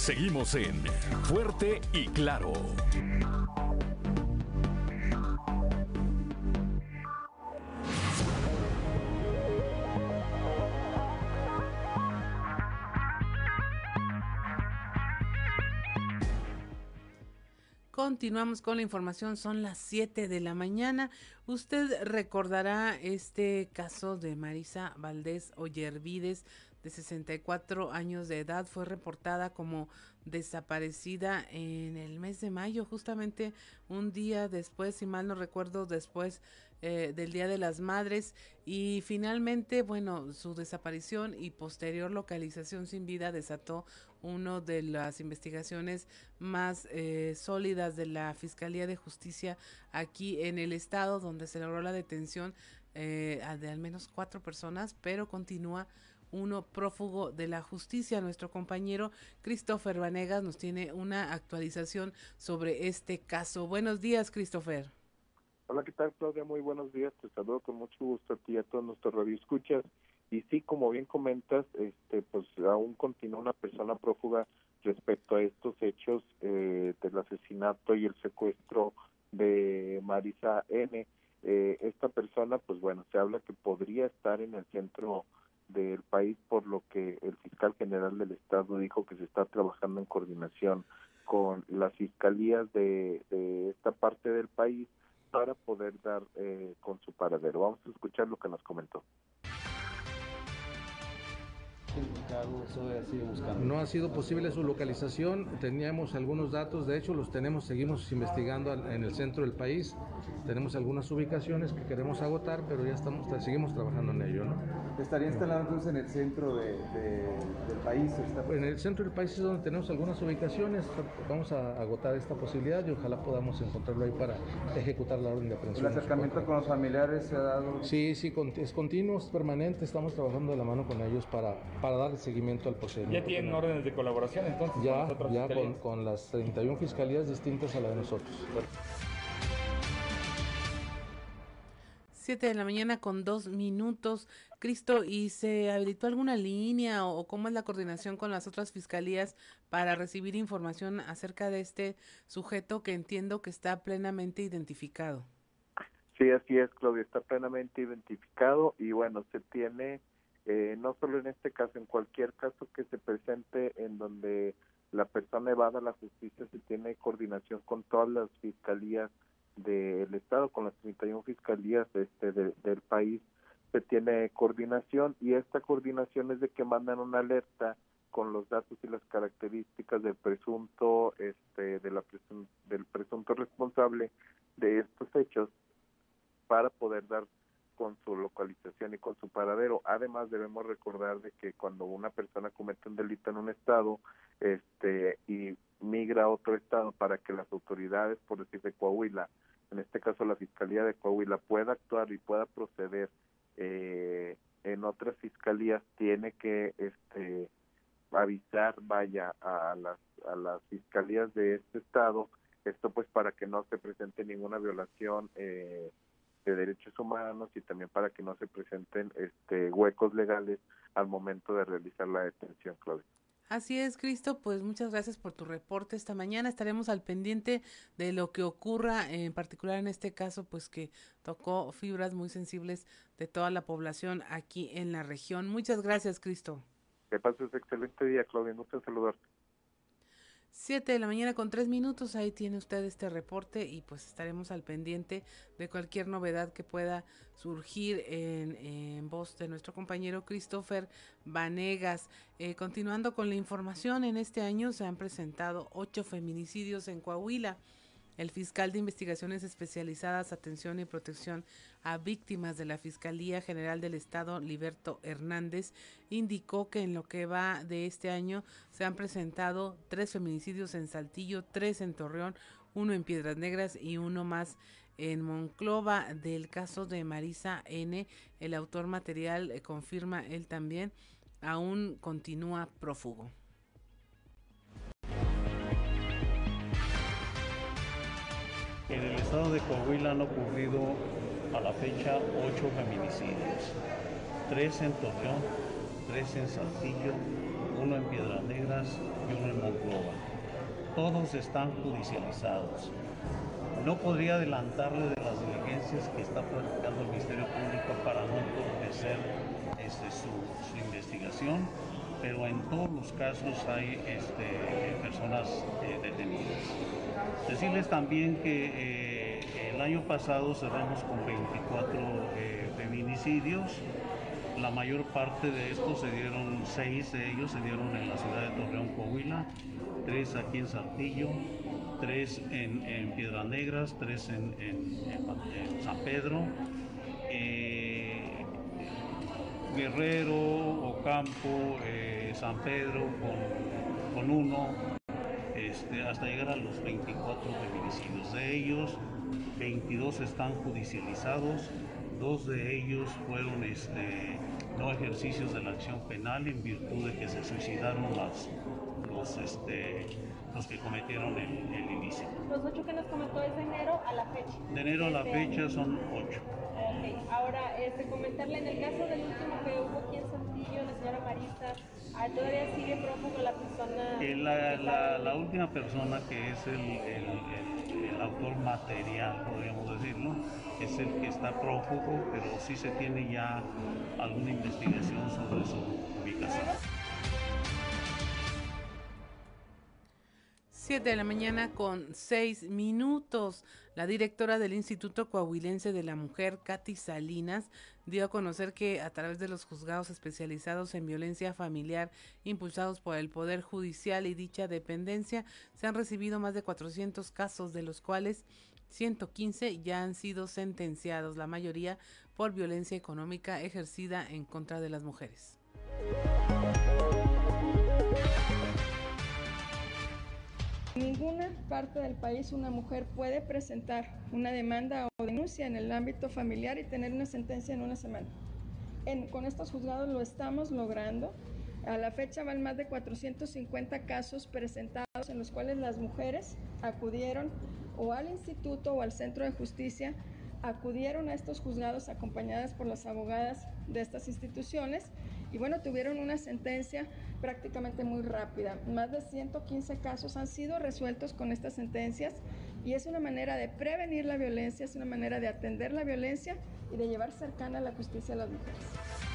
Seguimos en Fuerte y Claro. Continuamos con la información, son las 7 de la mañana. Usted recordará este caso de Marisa Valdés Ollervides, de 64 años de edad, fue reportada como desaparecida en el mes de mayo, justamente un día después, si mal no recuerdo, después eh, del Día de las Madres. Y finalmente, bueno, su desaparición y posterior localización sin vida desató una de las investigaciones más eh, sólidas de la Fiscalía de Justicia aquí en el estado, donde se logró la detención eh, de al menos cuatro personas, pero continúa uno prófugo de la justicia. Nuestro compañero Christopher Vanegas nos tiene una actualización sobre este caso. Buenos días, Christopher. Hola, ¿qué tal, Claudia? Muy buenos días. Te saludo con mucho gusto a ti y a todos nuestros radioescuchas. Y sí, como bien comentas, este, pues aún continúa una persona prófuga respecto a estos hechos eh, del asesinato y el secuestro de Marisa N. Eh, esta persona, pues bueno, se habla que podría estar en el centro del país, por lo que el fiscal general del estado dijo que se está trabajando en coordinación con las fiscalías de, esta parte del país para poder dar eh, con su paradero. Vamos a escuchar lo que nos comentó. No ha sido posible su localización, teníamos algunos datos, de hecho los tenemos, seguimos investigando en el centro del país, tenemos algunas ubicaciones que queremos agotar, pero ya estamos, seguimos trabajando en ello. ¿no? ¿Estaría instalado entonces en el centro del país? En el centro del país es donde tenemos algunas ubicaciones, vamos a agotar esta posibilidad y ojalá podamos encontrarlo ahí para ejecutar la orden de aprehensión. ¿El acercamiento con los familiares se ha dado? Sí, sí, es continuo, es permanente, estamos trabajando de la mano con ellos para para dar seguimiento al procedimiento. ¿Ya tienen órdenes de colaboración entonces? Ya, con ya con, con, las 31 fiscalías distintas a la de nosotros. 7 de la mañana con dos minutos. Cristo, ¿y se habilitó alguna línea o cómo es la coordinación con las otras fiscalías para recibir información acerca de este sujeto que entiendo que está plenamente identificado? Sí, así es, Claudia, está plenamente identificado y bueno, se tiene eh, no solo en este caso, en cualquier caso que se presente en donde la persona evada la justicia, se tiene coordinación con todas las fiscalías del Estado, con las 31 fiscalías este, del país, se tiene coordinación y esta coordinación es de que mandan una alerta con los datos y las características del presunto este de la del presunto responsable de estos hechos para poder dar con su localización y con su paradero. Además, debemos recordar de que cuando una persona comete un delito en un estado, este y migra a otro estado para que las autoridades, por decir de Coahuila, en este caso la Fiscalía de Coahuila, pueda actuar y pueda proceder eh, en otras fiscalías, tiene que este avisar, vaya, a las, a las fiscalías de este estado, esto pues para que no se presente ninguna violación eh, de derechos humanos y también para que no se presenten este huecos legales al momento de realizar la detención, Claudia. Así es, Cristo, pues muchas gracias por tu reporte esta mañana. Estaremos al pendiente de lo que ocurra, en particular en este caso, pues que tocó fibras muy sensibles de toda la población aquí en la región. Muchas gracias, Cristo. Que pases excelente día, Claudia. Gusto saludarte. 7 de la mañana con tres minutos, ahí tiene usted este reporte y pues estaremos al pendiente de cualquier novedad que pueda surgir en, voz de nuestro compañero Christopher Vanegas. Eh, continuando con la información, en este año se han presentado ocho feminicidios en Coahuila. El fiscal de investigaciones especializadas, atención y protección a víctimas de la Fiscalía General del Estado, Liberto Hernández, indicó que en lo que va de este año se han presentado tres feminicidios en Saltillo, tres en Torreón, uno en Piedras Negras y uno más en Monclova del caso de Marisa N. El autor material eh, confirma él también, aún continúa prófugo. En el estado de Coahuila han ocurrido a la fecha ocho feminicidios, tres en Torreón, tres en Saltillo, uno en Piedras Negras y uno en Monclova. Todos están judicializados. No podría adelantarle de las diligencias que está practicando el Ministerio Público para no entorpecer este, su, su investigación, pero en todos los casos hay este, personas eh, detenidas. Decirles también que eh, el año pasado cerramos con 24 eh, feminicidios. La mayor parte de estos se dieron, seis de ellos se dieron en la ciudad de Torreón, Coahuila, tres aquí en Saltillo, tres en, en Piedras Negras, tres en, San Pedro. eh, Guerrero, Ocampo, eh, San Pedro con, con uno, este, hasta llegar a los 24 feminicidios. De ellos, 22 están judicializados, dos de ellos fueron este, no ejercicios de la acción penal en virtud de que se suicidaron las- los, este, los que cometieron el, el ilícito. Los ocho que nos comentó es de enero a la fecha. De enero a la Este fecha son ocho. Ok, ahora este, comentarle en el caso del último que hubo Saltillo, la señora Marisa, ah, todavía sigue prófugo la persona. Eh, la, la- la última persona que es el, el- el- el autor material, podríamos decirlo, es el que está prófugo, pero sí se tiene ya alguna investigación sobre su ubicación. 7 de la mañana con 6 minutos. La directora del Instituto Coahuilense de la Mujer, Katy Salinas, dio a conocer que a través de los juzgados especializados en violencia familiar impulsados por el Poder Judicial y dicha dependencia, se han recibido más de 400 casos, de los cuales 115 ya han sido sentenciados, la mayoría por violencia económica ejercida en contra de las mujeres. Ninguna parte del país una mujer puede presentar una demanda o denuncia en el ámbito familiar y tener una sentencia en una semana. En- con estos juzgados lo estamos logrando. A la fecha van más de 450 casos presentados en los cuales las mujeres acudieron o al instituto o al centro de justicia, acudieron a estos juzgados acompañadas por las abogadas de estas instituciones y bueno, tuvieron una sentencia prácticamente muy rápida. Más de 115 casos han sido resueltos con estas sentencias y es una manera de prevenir la violencia, es una manera de atender la violencia y de llevar cercana la justicia a las mujeres.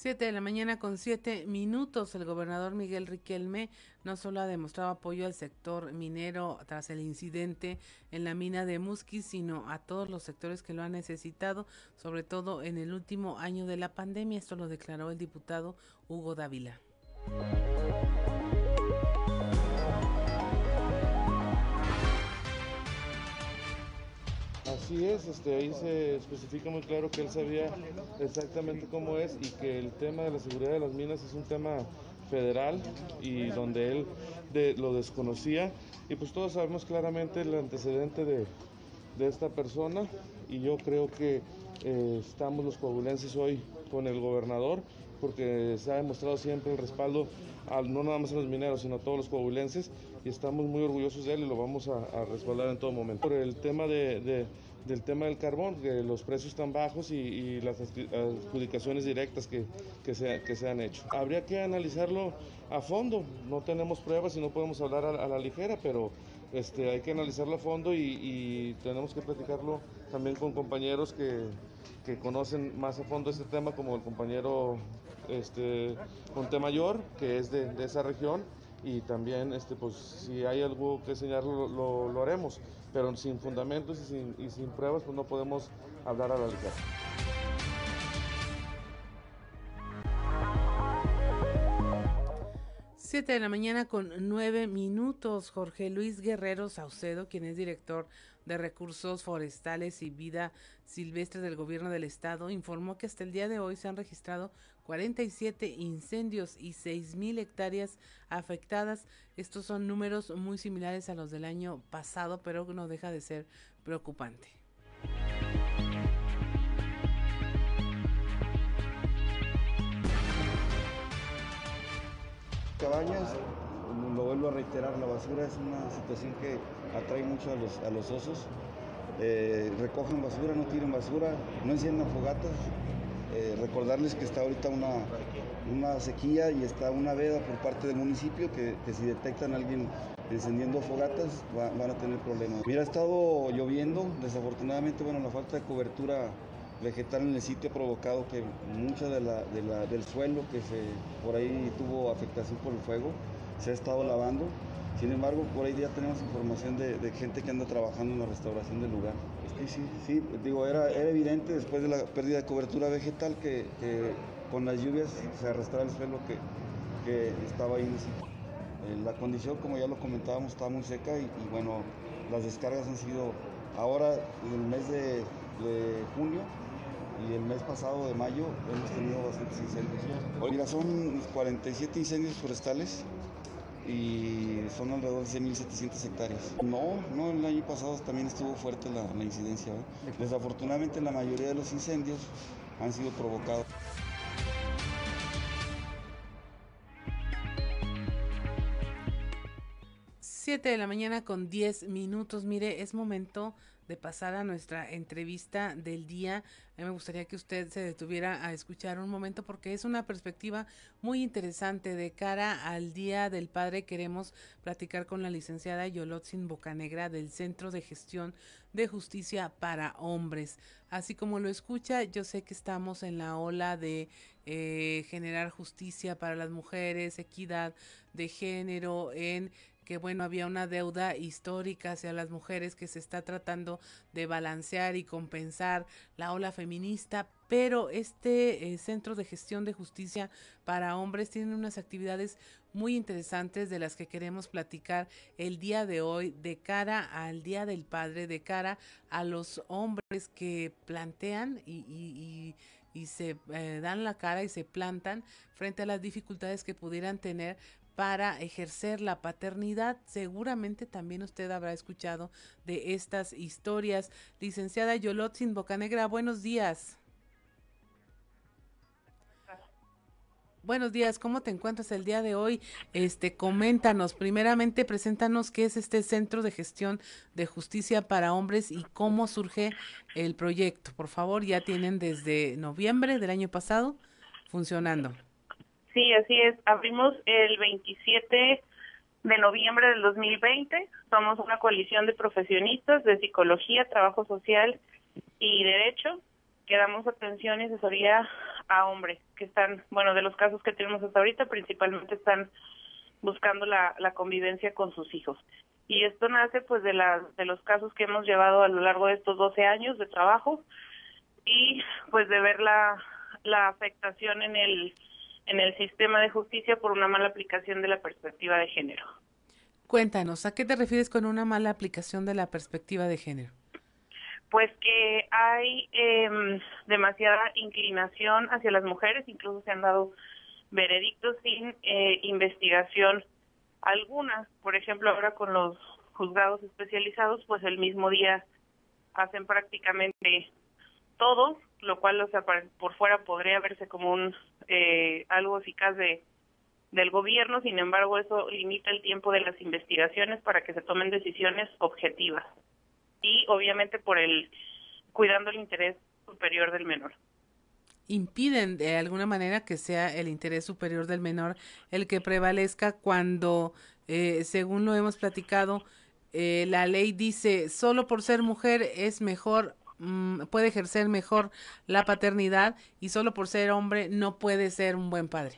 7 de la mañana con 7 minutos. El gobernador Miguel Riquelme no solo ha demostrado apoyo al sector minero tras el incidente en la mina de Musquis, sino a todos los sectores que lo han necesitado, sobre todo en el último año de la pandemia. Esto lo declaró el diputado Hugo Dávila. Así es, este, ahí se especifica muy claro que él sabía exactamente cómo es y que el tema de la seguridad de las minas es un tema federal y donde él lo desconocía y pues todos sabemos claramente el antecedente de, de esta persona y yo creo que eh, estamos los coahuilenses hoy con el gobernador porque se ha demostrado siempre el respaldo al, no nada más a los mineros sino a todos los coahuilenses y estamos muy orgullosos de él y lo vamos a, respaldar en todo momento. Por el tema de- del tema del carbón, que los precios están bajos y, las adju- adjudicaciones directas que, que, se, que se han hecho. Habría que analizarlo a fondo, no tenemos pruebas y no podemos hablar a, la ligera, pero este, hay que analizarlo a fondo y, tenemos que platicarlo también con compañeros que, que conocen más a fondo este tema, como el compañero este, Montemayor, que es de, esa región, y también este, pues, si hay algo que señalar lo- lo haremos, pero sin fundamentos y sin, y sin pruebas pues no podemos hablar a la ligera. Siete de la mañana con nueve minutos. Jorge Luis Guerrero Saucedo, quien es director de Recursos Forestales y Vida Silvestre del Gobierno del Estado, informó que hasta el día de hoy se han registrado 47 incendios y 6 mil hectáreas afectadas. Estos son números muy similares a los del año pasado, pero no deja de ser preocupante. Cabañas, lo vuelvo a reiterar, la basura es una situación que atrae mucho a los, a los osos. Eh, recogen basura, no tiren basura, no enciendan fogatas. Eh, recordarles que está ahorita una, una sequía y está una veda por parte del municipio que, que si detectan a alguien encendiendo fogatas va- van a tener problemas. Mira, ha estado lloviendo, desafortunadamente, bueno, la falta de cobertura vegetal en el sitio ha provocado que mucha de la, de la- del suelo que se, por ahí tuvo afectación por el fuego se ha estado lavando. Sin embargo, por ahí ya tenemos información de, de gente que anda trabajando en la restauración del lugar. Sí, sí, sí, digo, era, era evidente después de la pérdida de cobertura vegetal que, que con las lluvias se arrastraba el suelo que, que estaba ahí. Eh, la condición, como ya lo comentábamos, estaba muy seca y, y bueno, las descargas han sido ahora en el mes de, de junio y el mes pasado de mayo hemos tenido bastantes incendios. Mira, son 47 incendios forestales y son alrededor de 6.700 hectáreas. No, no, el año pasado también estuvo fuerte la, la incidencia. ¿eh? Desafortunadamente la mayoría de los incendios han sido provocados. Siete de la mañana con 10 minutos. Mire, es momento de pasar a nuestra entrevista del día. Me gustaría que usted se detuviera a escuchar un momento porque es una perspectiva muy interesante de cara al Día del Padre. Queremos platicar con la licenciada Yolotzin Bocanegra del Centro de Gestión de Justicia para Hombres. Así como lo escucha, yo sé que estamos en la ola de eh, generar justicia para las mujeres, equidad de género, en que bueno, había una deuda histórica hacia las mujeres que se está tratando de balancear y compensar la ola feminista, pero este eh, Centro de Gestión de Justicia para Hombres tiene unas actividades muy interesantes de las que queremos platicar el día de hoy de cara al Día del Padre, de cara a los hombres que plantean y, y, y, y se eh, dan la cara y se plantan frente a las dificultades que pudieran tener para ejercer la paternidad. Seguramente también usted habrá escuchado de estas historias. Licenciada Yolotzin Bocanegra, buenos días. Buenos días, ¿cómo te encuentras el día de hoy? Este, coméntanos, primeramente, preséntanos qué es este Centro de Gestión de Justicia para Hombres y cómo surge el proyecto. Por favor, ya tienen desde noviembre del año pasado funcionando. Sí, así es. Abrimos el 27 de noviembre del 2020. Somos una coalición de profesionistas de psicología, trabajo social y derecho que damos atención y asesoría a hombres que están, bueno, de los casos que tenemos hasta ahorita, principalmente están buscando la, convivencia con sus hijos. Y esto nace pues de, la, de los casos que hemos llevado a lo largo de estos 12 años de trabajo y pues de ver la, afectación en el sistema de justicia por una mala aplicación de la perspectiva de género. Cuéntanos, ¿a qué te refieres con una mala aplicación de la perspectiva de género? Pues que hay eh, demasiada inclinación hacia las mujeres, incluso se han dado veredictos sin eh, investigación alguna. Por ejemplo, ahora con los juzgados especializados, pues el mismo día hacen prácticamente todo, lo cual o sea, por fuera podría verse como un eh, algo eficaz de del gobierno, sin embargo eso limita el tiempo de las investigaciones para que se tomen decisiones objetivas y obviamente por el cuidando el interés superior del menor. Impiden de alguna manera que sea el interés superior del menor el que prevalezca cuando, eh, según lo hemos platicado, eh, la ley dice solo por ser mujer es mejor puede ejercer mejor la paternidad y solo por ser hombre no puede ser un buen padre.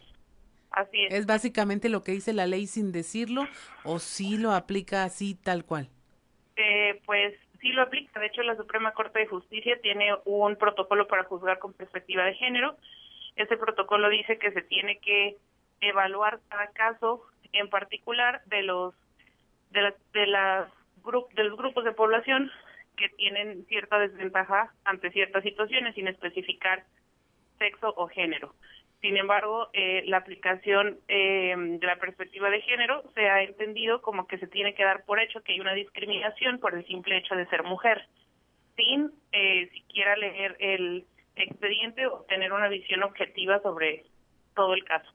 Así es. Es básicamente lo que dice la ley sin decirlo o sí lo aplica así tal cual. Eh, pues sí lo aplica. De hecho, la Suprema Corte de Justicia tiene un protocolo para juzgar con perspectiva de género. Ese protocolo dice que se tiene que evaluar cada caso en particular de los de las de las de los grupos de población que tienen cierta desventaja ante ciertas situaciones sin especificar sexo o género. Sin embargo, eh, la aplicación eh, de la perspectiva de género se ha entendido como que se tiene que dar por hecho que hay una discriminación por el simple hecho de ser mujer, sin eh, siquiera leer el expediente o tener una visión objetiva sobre todo el caso.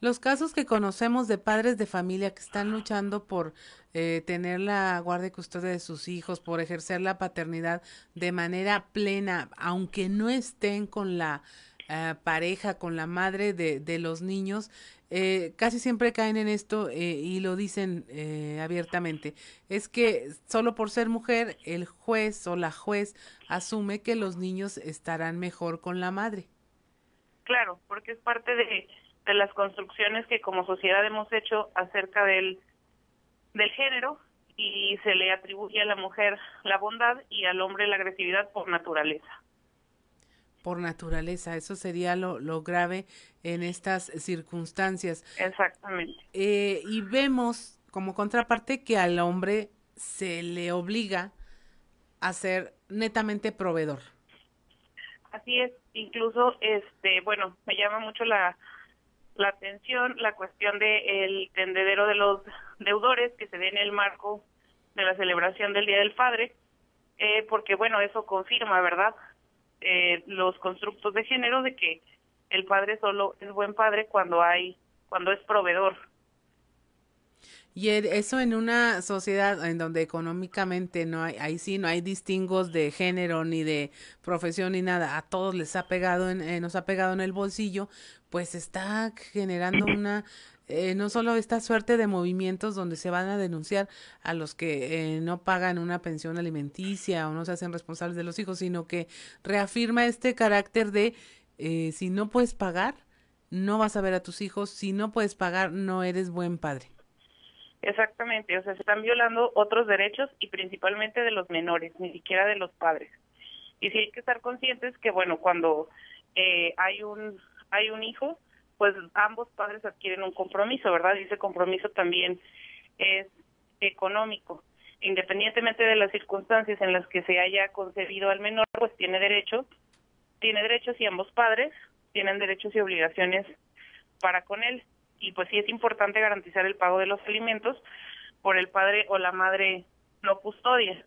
Los casos que conocemos de padres de familia que están luchando por eh, tener la guardia y custodia de sus hijos, por ejercer la paternidad de manera plena, aunque no estén con la eh, pareja, con la madre de, de los niños, eh, casi siempre caen en esto eh, y lo dicen eh, abiertamente. Es que solo por ser mujer, el juez o la juez asume que los niños estarán mejor con la madre. Claro, porque es parte de, de las construcciones que como sociedad hemos hecho acerca del, del género y se le atribuye a la mujer la bondad y al hombre la agresividad por naturaleza por naturaleza. Eso sería lo, lo grave en estas circunstancias. Exactamente. Eh, y vemos como contraparte que al hombre se le obliga a ser netamente proveedor. Así es, incluso, este, bueno, me llama mucho la, la atención la cuestión de el tendedero de los deudores que se ve en el marco de la celebración del Día del Padre, eh, porque bueno, eso confirma, ¿verdad? Eh, los constructos de género de que el padre solo es buen padre cuando hay cuando es proveedor. Y eso en una sociedad en donde económicamente no hay, ahí sí no hay distingos de género ni de profesión ni nada, a todos les ha pegado en, eh, nos ha pegado en el bolsillo, pues está generando una eh, no solo esta suerte de movimientos donde se van a denunciar a los que eh, no pagan una pensión alimenticia o no se hacen responsables de los hijos, sino que reafirma este carácter de eh, si no puedes pagar, no vas a ver a tus hijos, si no puedes pagar, no eres buen padre. Exactamente, o sea, se están violando otros derechos y principalmente de los menores, ni siquiera de los padres. Y sí hay que estar conscientes que, bueno, cuando hay un hay un hijo, pues ambos padres adquieren un compromiso, ¿verdad? Y ese compromiso también es económico. Independientemente de las circunstancias en las que se haya concebido al menor, pues tiene derecho, tiene derechos y ambos padres tienen derechos y obligaciones para con él. Y pues sí es importante garantizar el pago de los alimentos por el padre o la madre no custodia.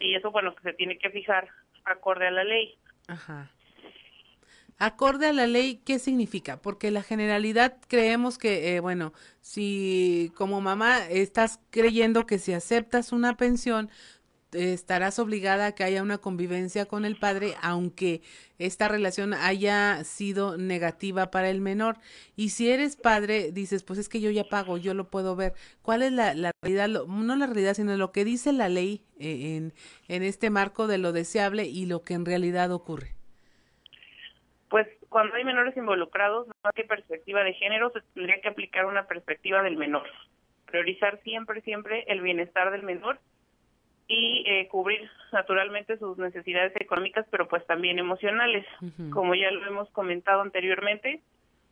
Y eso, bueno, que se tiene que fijar acorde a la ley. Ajá. Acorde a la ley, ¿qué significa? Porque la generalidad creemos que, eh, bueno, si como mamá estás creyendo que si aceptas una pensión, estarás obligada a que haya una convivencia con el padre, aunque esta relación haya sido negativa para el menor. Y si eres padre, dices, pues es que yo ya pago, yo lo puedo ver. ¿Cuál es la, realidad? no la realidad, sino lo que dice la ley eh, en, en este marco de lo deseable y lo que en realidad ocurre pues cuando hay menores involucrados, no hay perspectiva de género, se tendría que aplicar una perspectiva del menor. Priorizar siempre, siempre el bienestar del menor y eh, cubrir naturalmente sus necesidades económicas, pero pues también emocionales. Como ya lo hemos comentado anteriormente,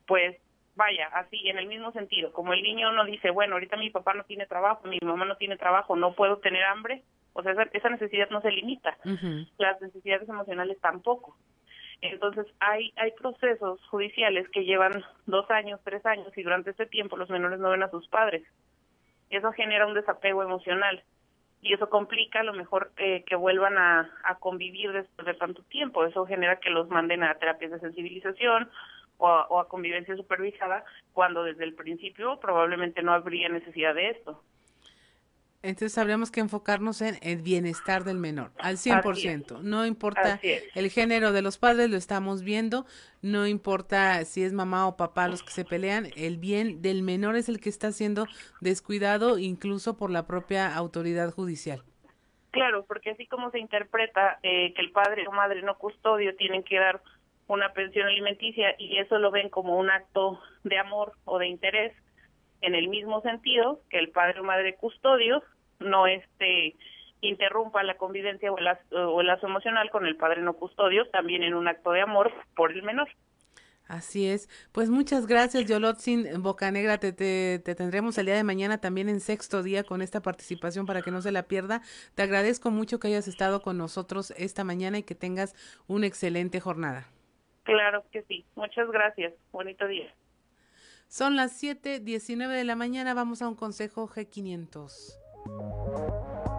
pues vaya, así, en el mismo sentido, como el niño no dice, bueno, ahorita mi papá no tiene trabajo, mi mamá no tiene trabajo, no puedo tener hambre, o sea, esa, necesidad no se limita. Las necesidades emocionales tampoco. Entonces, hay, hay procesos judiciales que llevan dos años, tres años, y durante ese tiempo los menores no ven a sus padres. Eso genera un desapego emocional y eso complica a lo mejor eh, que vuelvan a, a convivir después de tanto tiempo. Eso genera que los manden a terapias de sensibilización o o a convivencia supervisada cuando desde el principio probablemente no habría necesidad de esto. Entonces habríamos que enfocarnos en el bienestar del menor, al 100%. No importa el género de los padres, lo estamos viendo, no importa si es mamá o papá los que se pelean, el bien del menor es el que está siendo descuidado incluso por la propia autoridad judicial. Claro, porque así como se interpreta eh, que el padre o madre no custodio tienen que dar una pensión alimenticia y eso lo ven como un acto de amor o de interés, en el mismo sentido que el padre o madre custodio no este interrumpa la convivencia o el, o el lazo emocional con el padre no custodio, también en un acto de amor por el menor. Así es. Pues muchas gracias, Yolotzin Bocanegra. Te, te, te, tendremos el día de mañana también en sexto día con esta participación para que no se la pierda. Te agradezco mucho que hayas estado con nosotros esta mañana y que tengas una excelente jornada. Claro que sí. Muchas gracias. Bonito día. Son las 7:19 de la mañana. Vamos a un consejo G500. Thank you.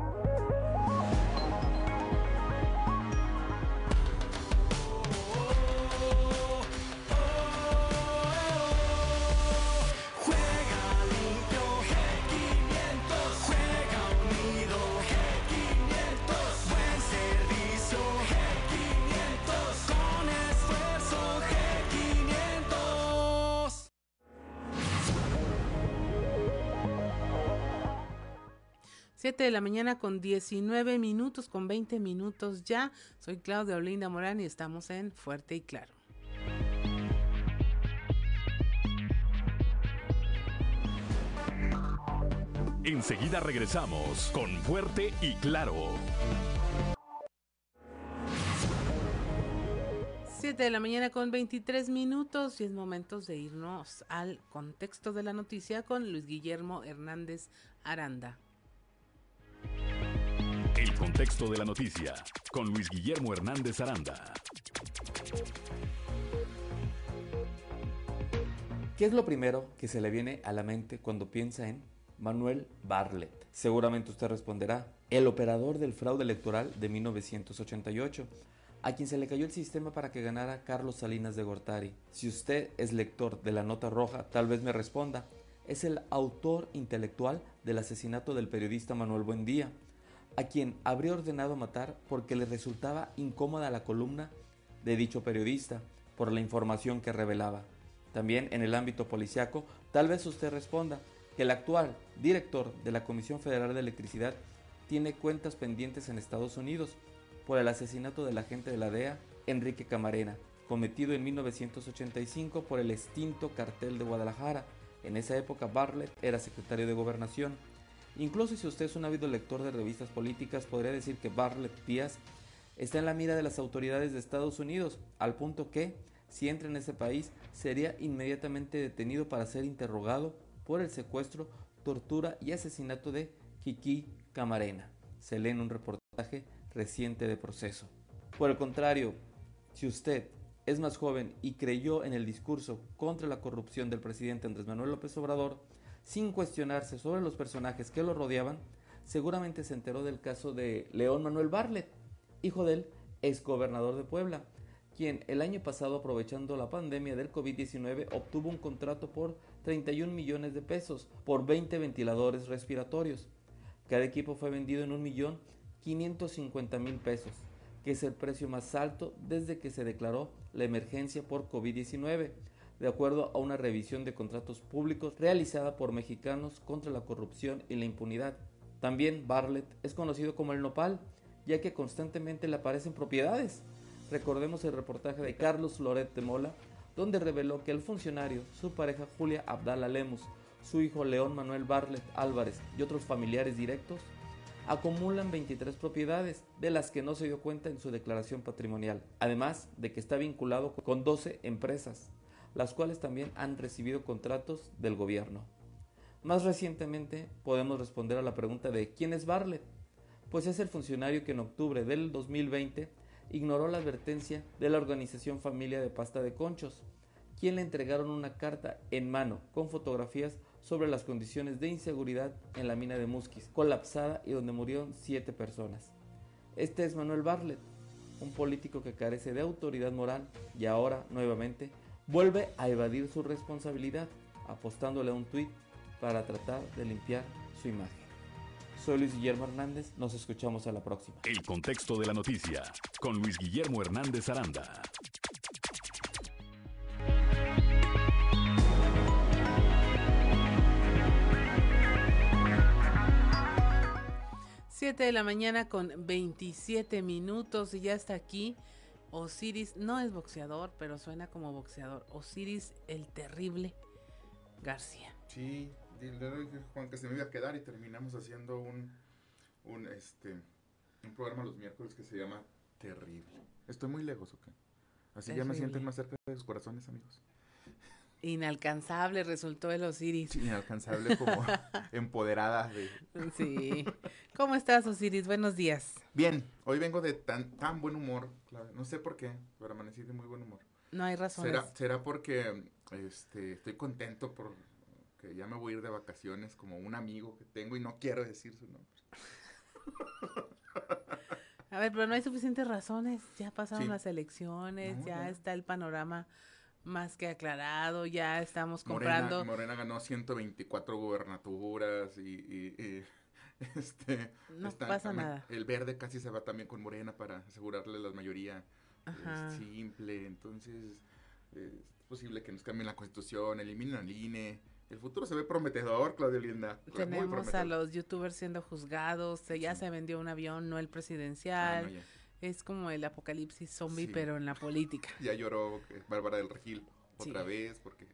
7 de la mañana con 19 minutos, con 20 minutos ya. Soy Claudia Olinda Morán y estamos en Fuerte y Claro. Enseguida regresamos con Fuerte y Claro. 7 de la mañana con 23 minutos y es momento de irnos al contexto de la noticia con Luis Guillermo Hernández Aranda. El contexto de la noticia con Luis Guillermo Hernández Aranda. ¿Qué es lo primero que se le viene a la mente cuando piensa en Manuel Barlet? Seguramente usted responderá, el operador del fraude electoral de 1988, a quien se le cayó el sistema para que ganara Carlos Salinas de Gortari. Si usted es lector de la nota roja, tal vez me responda, es el autor intelectual del asesinato del periodista Manuel Buendía, a quien habría ordenado matar porque le resultaba incómoda la columna de dicho periodista por la información que revelaba. También en el ámbito policiaco, tal vez usted responda que el actual director de la Comisión Federal de Electricidad tiene cuentas pendientes en Estados Unidos por el asesinato del agente de la DEA, Enrique Camarena, cometido en 1985 por el extinto cartel de Guadalajara. En esa época Bartlett era secretario de gobernación. Incluso si usted es un ávido lector de revistas políticas, podría decir que Bartlett Díaz está en la mira de las autoridades de Estados Unidos, al punto que, si entra en ese país, sería inmediatamente detenido para ser interrogado por el secuestro, tortura y asesinato de Kiki Camarena. Se lee en un reportaje reciente de proceso. Por el contrario, si usted es más joven y creyó en el discurso contra la corrupción del presidente Andrés Manuel López Obrador, sin cuestionarse sobre los personajes que lo rodeaban, seguramente se enteró del caso de León Manuel Barlet, hijo del exgobernador de Puebla, quien el año pasado, aprovechando la pandemia del COVID-19, obtuvo un contrato por 31 millones de pesos por 20 ventiladores respiratorios. Cada equipo fue vendido en un millón 550 mil pesos, que es el precio más alto desde que se declaró la emergencia por COVID-19, de acuerdo a una revisión de contratos públicos realizada por mexicanos contra la corrupción y la impunidad. También Bartlett es conocido como el nopal, ya que constantemente le aparecen propiedades. Recordemos el reportaje de Carlos Loret de Mola, donde reveló que el funcionario, su pareja Julia Abdala Lemus, su hijo León Manuel Bartlett Álvarez y otros familiares directos acumulan 23 propiedades, de las que no se dio cuenta en su declaración patrimonial, además de que está vinculado con 12 empresas, las cuales también han recibido contratos del gobierno. Más recientemente podemos responder a la pregunta de ¿quién es Barlet? Pues es el funcionario que en octubre del 2020 ignoró la advertencia de la organización Familia de Pasta de Conchos, quien le entregaron una carta en mano con fotografías sobre las condiciones de inseguridad en la mina de Musquis, colapsada y donde murieron siete personas. Este es Manuel Barlet, un político que carece de autoridad moral y ahora, nuevamente, vuelve a evadir su responsabilidad, apostándole a un tuit para tratar de limpiar su imagen. Soy Luis Guillermo Hernández, nos escuchamos a la próxima. El contexto de la noticia con Luis Guillermo Hernández Aranda. 7 de la mañana con 27 minutos y ya está aquí Osiris, no es boxeador, pero suena como boxeador. Osiris el Terrible García. Sí, le dije Juan que se me iba a quedar y terminamos haciendo un, un, este, un programa los miércoles que se llama Terrible. ¿Estoy muy lejos o qué? Así ya me sienten más cerca de sus corazones, amigos. Inalcanzable resultó el Osiris. inalcanzable como empoderada de... Sí. ¿Cómo estás, Osiris? Buenos días. Bien, hoy vengo de tan, tan buen humor. No sé por qué, pero amanecí de muy buen humor. No hay razón. ¿Será, será porque este, estoy contento por que ya me voy a ir de vacaciones como un amigo que tengo y no quiero decir su nombre. A ver, pero no hay suficientes razones. Ya pasaron las elecciones, ya está el panorama más que aclarado, ya estamos comprando. Morena, ganó 124 gubernaturas y, este no pasa nada. El verde casi se va también con Morena para asegurarle la mayoría eh, simple, entonces es posible que nos cambien la constitución, eliminen al INE, el futuro se ve prometedor, Claudia Linda. Tenemos a los youtubers siendo juzgados, ya se vendió un avión, no el presidencial. Ah, es como el apocalipsis zombie, pero en la política. Ya lloró eh, Bárbara del Regil otra vez porque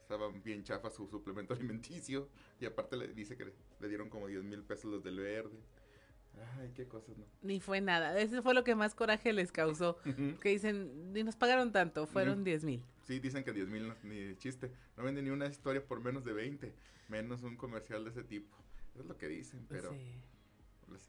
estaba bien chafa su suplemento alimenticio y aparte le dice que le, dieron como 10 mil pesos los del verde. Ay, qué cosas, ¿no? Ni fue nada. Eso fue lo que más coraje les causó. Que dicen, ni nos pagaron tanto, fueron 10 mil. Sí, dicen que 10 mil ni chiste. No venden ni una historia por menos de 20, menos un comercial de ese tipo. es lo que dicen, pero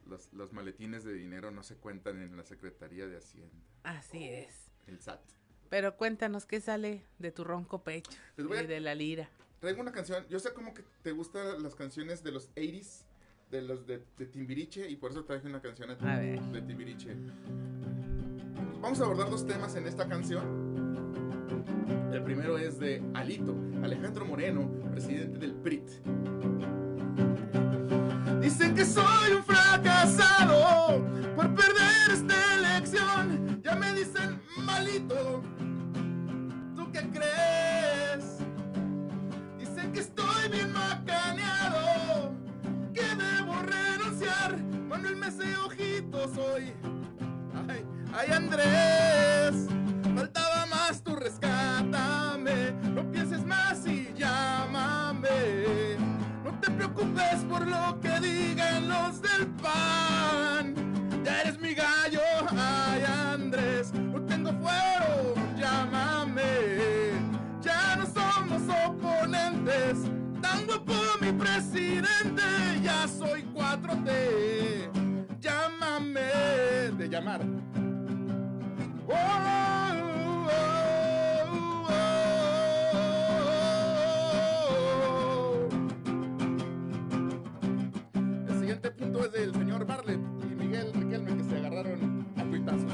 los, los, maletines de dinero no se cuentan en la Secretaría de Hacienda. Así es. El SAT. Pero cuéntanos qué sale de tu ronco pecho y de la lira. Traigo una canción, yo sé como que te gustan las canciones de los 80s, de los de, Timbiriche, y por eso traje una canción de Timbiriche. Vamos a abordar dos temas en esta canción. El primero es de Alito, Alejandro Moreno, presidente del PRIT. Dicen que soy un fracasado por perder esta elección. Ya me dicen malito. ¿Tú qué crees? Dicen que estoy bien macaneado, que debo renunciar. Manuel Mese Ojitos soy. Ay, ay Andrés, preocupes por lo que digan los del pan. Ya eres mi gallo, ay Andrés. No tengo fuero, llámame. Ya no somos oponentes. Tan guapo mi presidente, ya soy 4T. Llámame de llamar. Es del señor Barlet y Miguel Riquelme que se agarraron a tuitazos.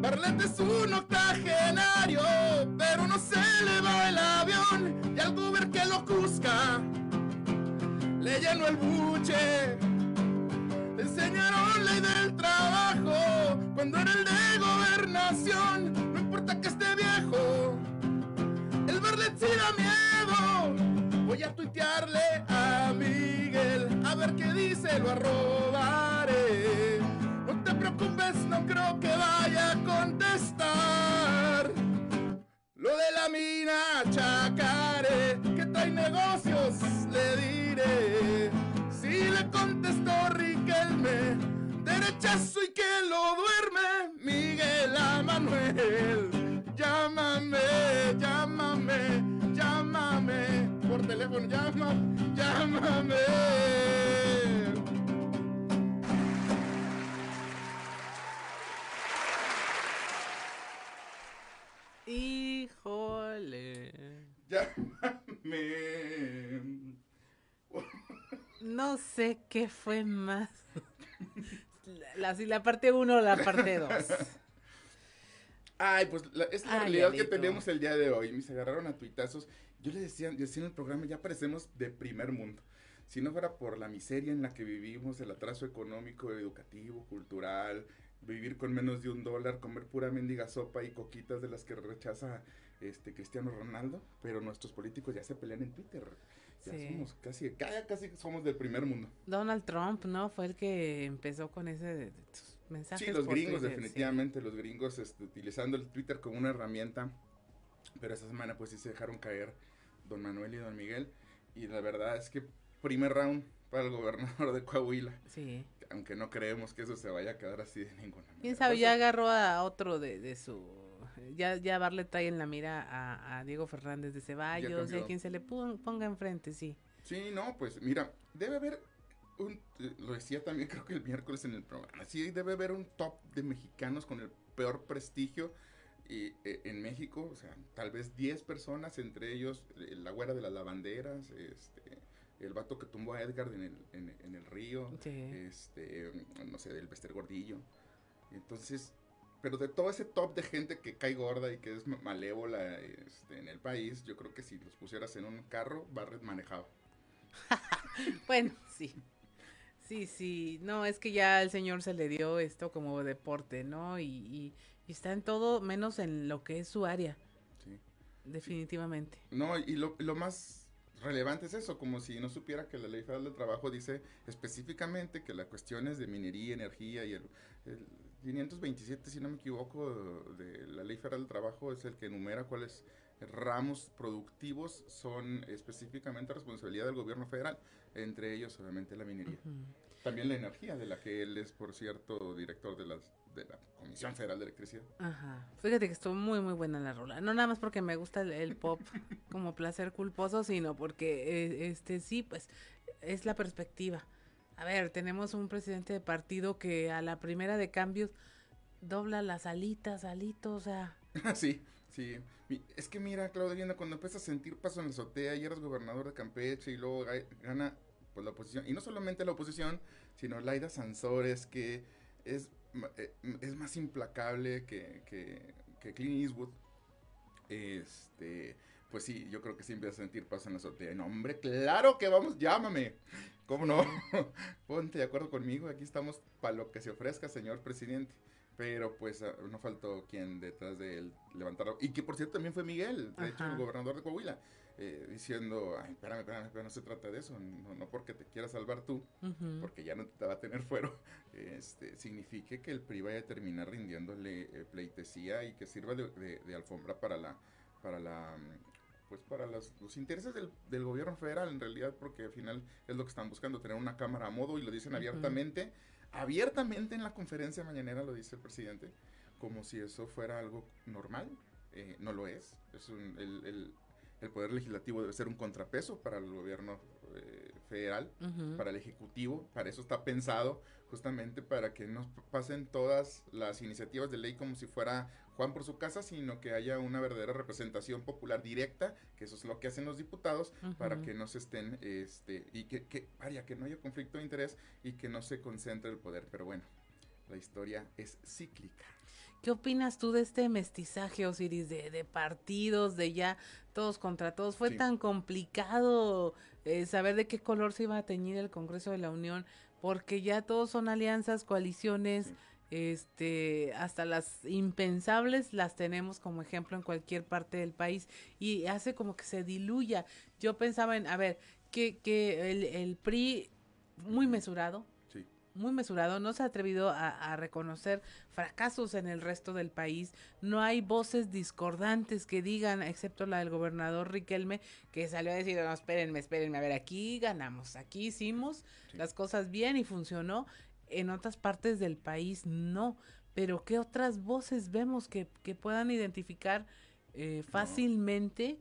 Barlet es un octogenario, pero no se le va el avión y al Uber que lo cusca le llenó el buche. Le enseñaron ley del trabajo cuando era el de gobernación. No importa que esté viejo, el Barlet sí da miedo. Voy a tuitearle a Qué dice, lo arrobaré. No te preocupes, no creo que vaya a contestar. Lo de la mina chacaré, que trae negocios, le diré. Si le contestó Riquelme, derechazo y que lo duerme, Miguel Manuel. Llámame, llámame, teléfono, llámame, llámame. Híjole. Llámame. No sé qué fue más. La, la parte 1 o la parte 2. Ay, pues la, es la realidad que tenemos el día de hoy. Me se agarraron a tuitazos. Yo le decía, decía en el programa, ya parecemos de primer mundo. Si no fuera por la miseria en la que vivimos, el atraso económico, educativo, cultural, vivir con menos de un dólar, comer pura mendiga sopa y coquitas de las que rechaza este Cristiano Ronaldo, pero nuestros políticos ya se pelean en Twitter. Ya somos casi, casi somos del primer mundo. Donald Trump, ¿no? Fue el que empezó con ese mensaje. Sí, los gringos, definitivamente, los gringos este, utilizando el Twitter como una herramienta. Pero esta semana, pues sí se dejaron caer don Manuel y don Miguel. Y la verdad es que primer round para el gobernador de Coahuila. Sí. Aunque no creemos que eso se vaya a quedar así de ninguna manera. ¿Quién sabe? Ya agarró a otro de, de su ya, ya Barle trae en la mira a, a Diego Fernández de Ceballos, a quien se le ponga enfrente, sí. Sí, no, pues mira, debe haber un, lo decía también creo que el miércoles en el programa, sí debe haber un top de mexicanos con el peor prestigio y, e, en México, o sea, tal vez 10 personas, entre ellos la güera de las lavanderas, este, el vato que tumbó a Edgar en el, en, el río, este, no sé, del Bester Gordillo. Entonces, pero de todo ese top de gente que cae gorda y que es malévola este, en el país, yo creo que si los pusieras en un carro, Barrett manejaba. bueno, sí. Sí, sí. No, es que ya al señor se le dio esto como deporte, ¿no? Y, y, está en todo menos en lo que es su área. Sí. definitivamente. No, y lo, lo más relevante es eso, como si no supiera que la Ley Federal del Trabajo dice específicamente que las cuestiones de minería, energía y el, el 527, si no me equivoco, de la Ley Federal del Trabajo es el que enumera cuáles ramos productivos son específicamente responsabilidad del gobierno federal, entre ellos obviamente la minería. También la energía, de la que él es, por cierto, director de, las, de la Comisión Federal de Electricidad. Ajá. Fíjate que estuvo muy, muy buena la rola. No nada más porque me gusta el, el pop como placer culposo, sino porque, eh, este sí, pues, es la perspectiva. A ver, tenemos un presidente de partido que a la primera de cambios dobla las alitas, alitos, o sea... sí, sí. Es que mira, Claudia Vienda, cuando empiezas a sentir paso en la azotea y eres gobernador de Campeche y luego gana pues la oposición, y no solamente la oposición, sino Laida Sansores, que es, es más implacable que, que, que Clint Eastwood. Este, pues sí, yo creo que sí empieza a sentir paso en la azotea. No, hombre, claro que vamos, llámame. ¿Cómo no? Ponte de acuerdo conmigo, aquí estamos para lo que se ofrezca, señor presidente. Pero pues ah, no faltó quien detrás de él levantara. Y que por cierto también fue Miguel, de hecho, el gobernador de Coahuila eh, diciendo, ay, espérame, espérame, espérame, no se trata de eso, no, no porque te quieras salvar tú, uh -huh. porque ya no te va a tener fuero, este, signifique que el PRI vaya a terminar rindiéndole eh, pleitesía y que sirva de, de, de, alfombra para la, para la, pues para los, los intereses del, del, gobierno federal en realidad, porque al final es lo que están buscando, tener una cámara a modo y lo dicen uh -huh. abiertamente, abiertamente en la conferencia mañanera lo dice el presidente, como si eso fuera algo normal, eh, no lo es, es un, el, el el poder legislativo debe ser un contrapeso para el gobierno eh, federal, uh -huh. para el ejecutivo, para eso está pensado justamente para que no pasen todas las iniciativas de ley como si fuera Juan por su casa, sino que haya una verdadera representación popular directa, que eso es lo que hacen los diputados, uh -huh. para que no se estén, este, y que, que, vaya, que no haya conflicto de interés y que no se concentre el poder, pero bueno, la historia es cíclica. ¿Qué opinas tú de este mestizaje, Osiris, de, de partidos, de ya todos contra todos? ¿Fue sí. tan complicado eh, saber de qué color se iba a teñir el Congreso de la Unión? Porque ya todos son alianzas, coaliciones, sí. este, hasta las impensables las tenemos como ejemplo en cualquier parte del país y hace como que se diluya. Yo pensaba en, a ver, que, que el, el PRI muy mesurado, muy mesurado, no se ha atrevido a, a, reconocer fracasos en el resto del país, no hay voces discordantes que digan, excepto la del gobernador Riquelme, que salió a decir, no, espérenme, espérenme, a ver, aquí ganamos, aquí hicimos sí. las cosas bien y funcionó, en otras partes del país no, pero ¿qué otras voces vemos que, que puedan identificar eh, fácilmente?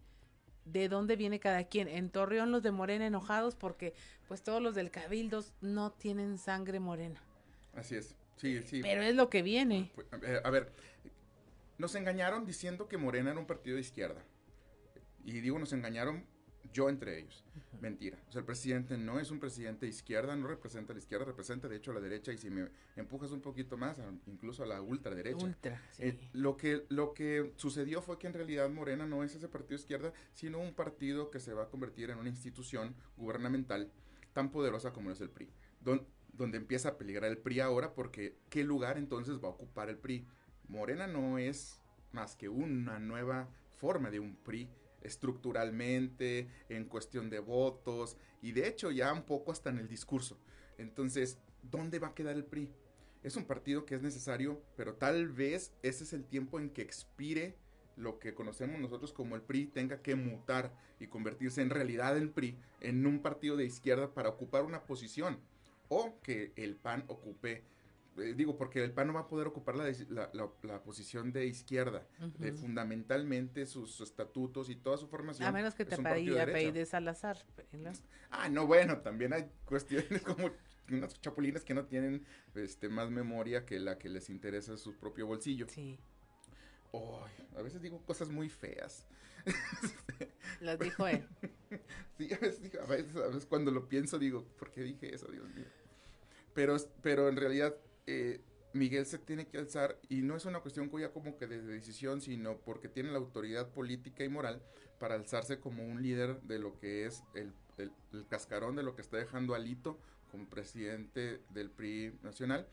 De dónde viene cada quien. En Torreón los de Morena enojados porque pues todos los del Cabildo no tienen sangre morena. Así es, sí, sí. Pero es lo que viene. Pues, a ver, nos engañaron diciendo que Morena era un partido de izquierda. Y digo, nos engañaron yo entre ellos. Mentira. O sea, el presidente no es un presidente de izquierda, no representa a la izquierda, representa de hecho a la derecha y si me empujas un poquito más, a, incluso a la ultraderecha. Ultra, sí. eh, lo, que, lo que sucedió fue que en realidad Morena no es ese partido de izquierda, sino un partido que se va a convertir en una institución gubernamental tan poderosa como es el PRI. Don, donde empieza a peligrar el PRI ahora porque ¿qué lugar entonces va a ocupar el PRI? Morena no es más que una nueva forma de un PRI estructuralmente, en cuestión de votos y de hecho ya un poco hasta en el discurso. Entonces, ¿dónde va a quedar el PRI? Es un partido que es necesario, pero tal vez ese es el tiempo en que expire lo que conocemos nosotros como el PRI tenga que mutar y convertirse en realidad el PRI en un partido de izquierda para ocupar una posición o que el PAN ocupe eh, digo, porque el PAN no va a poder ocupar la, la, la, la posición de izquierda, uh -huh. de fundamentalmente sus estatutos y toda su formación. A menos que te apellides Salazar. ¿no? Ah, no, bueno, también hay cuestiones como unas chapulines que no tienen este, más memoria que la que les interesa su propio bolsillo. Sí. Oh, a veces digo cosas muy feas. Las dijo él. sí, a veces, a veces, a veces cuando lo pienso digo, ¿por qué dije eso, Dios mío? Pero, pero en realidad eh, Miguel se tiene que alzar y no es una cuestión ya como que de decisión, sino porque tiene la autoridad política y moral para alzarse como un líder de lo que es el, el, el cascarón de lo que está dejando Alito como presidente del PRI nacional,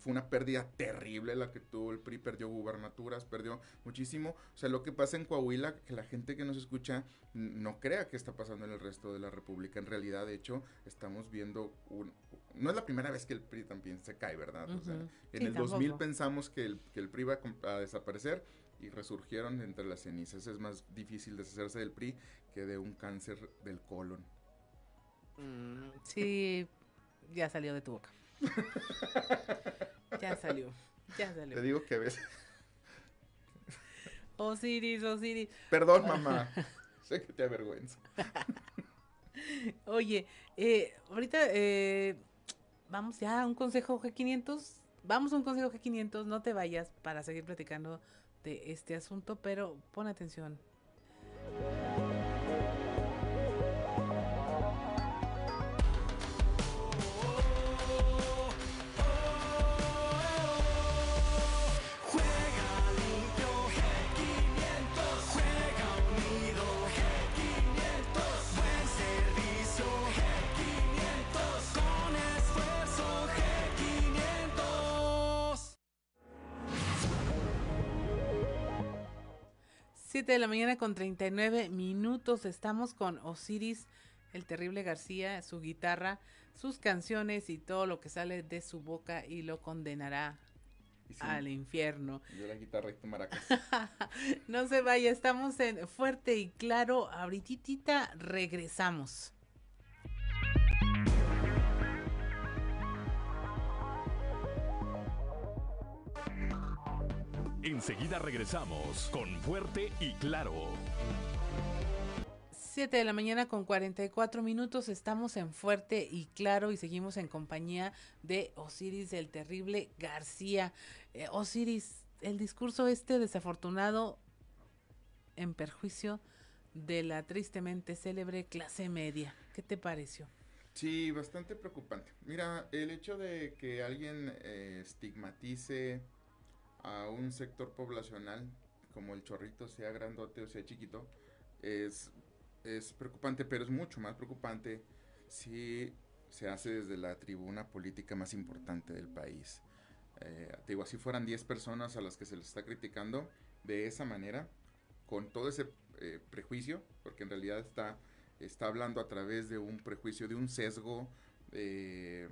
fue una pérdida terrible la que tuvo el PRI, perdió gubernaturas, perdió muchísimo. O sea, lo que pasa en Coahuila, que la gente que nos escucha no crea que está pasando en el resto de la República. En realidad, de hecho, estamos viendo un... No es la primera vez que el PRI también se cae, ¿verdad? o sea, en el 2000 pensamos que el, que el PRI iba a desaparecer y resurgieron entre las cenizas. Es más difícil deshacerse del PRI que de un cáncer del colon. Mm, sí, ya salió de tu boca. ya salió, ya salió. Te digo que a veces... Osiris, Osiris. Perdón, mamá. sé que te avergüenza. Oye, eh, ahorita eh, vamos ya a un consejo G500. Vamos a un consejo G500. No te vayas para seguir platicando de este asunto, pero pon atención. 7 de la mañana con 39 minutos. Estamos con Osiris, el terrible García, su guitarra, sus canciones y todo lo que sale de su boca y lo condenará al infierno. Yo la guitarra y tu maracas. no se vaya, estamos en Fuerte y Claro. Ahorita regresamos. Enseguida regresamos con Fuerte y Claro. 7 de la mañana con 44 minutos. Estamos en Fuerte y Claro y seguimos en compañía de Osiris el Terrible García. Eh, Osiris, el discurso este desafortunado en perjuicio de la tristemente célebre clase media. ¿Qué te pareció? Sí, bastante preocupante. Mira, el hecho de que alguien eh, estigmatice a un sector poblacional como el chorrito, sea grandote o sea chiquito, es, es preocupante, pero es mucho más preocupante si se hace desde la tribuna política más importante del país. Eh, digo, así fueran 10 personas a las que se les está criticando de esa manera, con todo ese eh, prejuicio, porque en realidad está, está hablando a través de un prejuicio, de un sesgo, eh,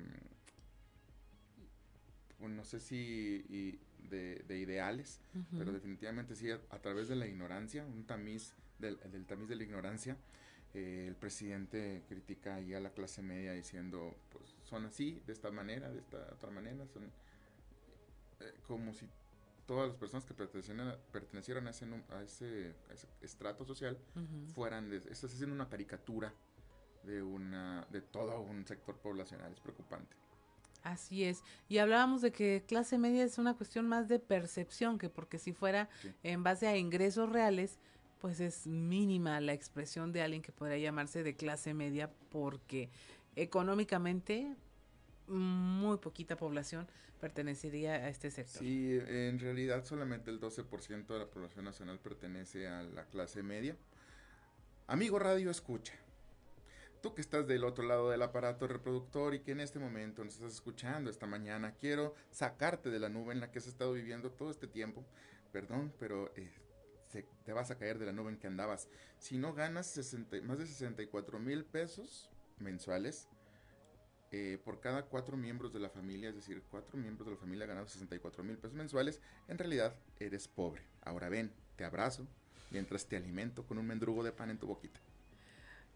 no sé si de, ideales, pero definitivamente sí a, través de la ignorancia, un tamiz del, tamiz de la ignorancia, eh, el presidente critica ahí a la clase media diciendo, pues son así, de esta manera, de esta otra manera, son eh, como si todas las personas que pertenecieran, pertenecieran a, ese, a, ese, estrato social fueran, de, estás haciendo una caricatura de, una, de todo un sector poblacional, es preocupante. Así es. Y hablábamos de que clase media es una cuestión más de percepción, que porque si fuera en base a ingresos reales, pues es mínima la expresión de alguien que podría llamarse de clase media, porque económicamente muy poquita población pertenecería a este sector. Sí, en realidad solamente el 12% de la población nacional pertenece a la clase media. Amigo Radio Escucha, Tú que estás del otro lado del aparato reproductor y que en este momento nos estás escuchando esta mañana, quiero sacarte de la nube en la que has estado viviendo todo este tiempo. Perdón, pero eh, te vas a caer de la nube en que andabas. Si no ganas más de 64 mil pesos mensuales eh, por cada cuatro miembros de la familia, es decir, cuatro miembros de la familia ganando 64 mil pesos mensuales, en realidad eres pobre. Ahora ven, te abrazo mientras te alimento con un mendrugo de pan en tu boquita.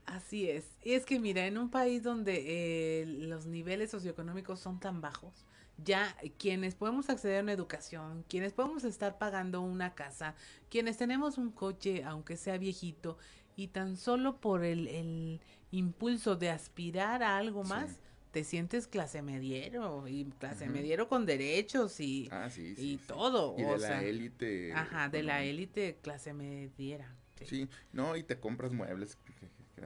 Así es. Y es que mira, en un país donde eh, los niveles socioeconómicos son tan bajos, ya quienes podemos acceder a una educación, quienes podemos estar pagando una casa, quienes tenemos un coche, aunque sea viejito, y tan solo por el, impulso de aspirar a algo más, te sientes clase mediero, y clase mediero con derechos y, ah, y todo. Y de la élite. Ajá, de la élite clase mediera. Sí. no, y te compras muebles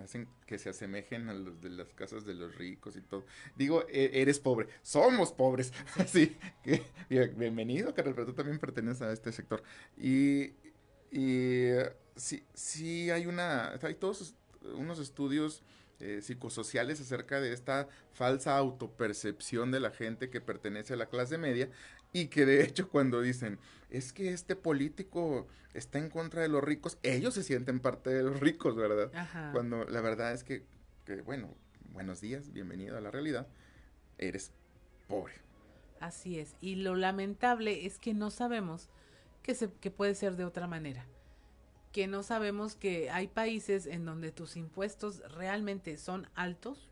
hacen que se asemejen a los de las casas de los ricos y todo. Digo, e, eres pobre, somos pobres. Sí, bienvenido, Carol, pero tú también perteneces a este sector. Y, y sí, sí hay una, hay todos unos estudios eh, psicosociales acerca de esta falsa autopercepción de la gente que pertenece a la clase media y que de hecho cuando dicen, es que este político está en contra de los ricos, ellos se sienten parte de los ricos, ¿verdad? Cuando la verdad es que, que, bueno, buenos días, bienvenido a la realidad, eres pobre. Así es, y lo lamentable es que no sabemos que, se, que puede ser de otra manera que no sabemos que hay países en donde tus impuestos realmente son altos,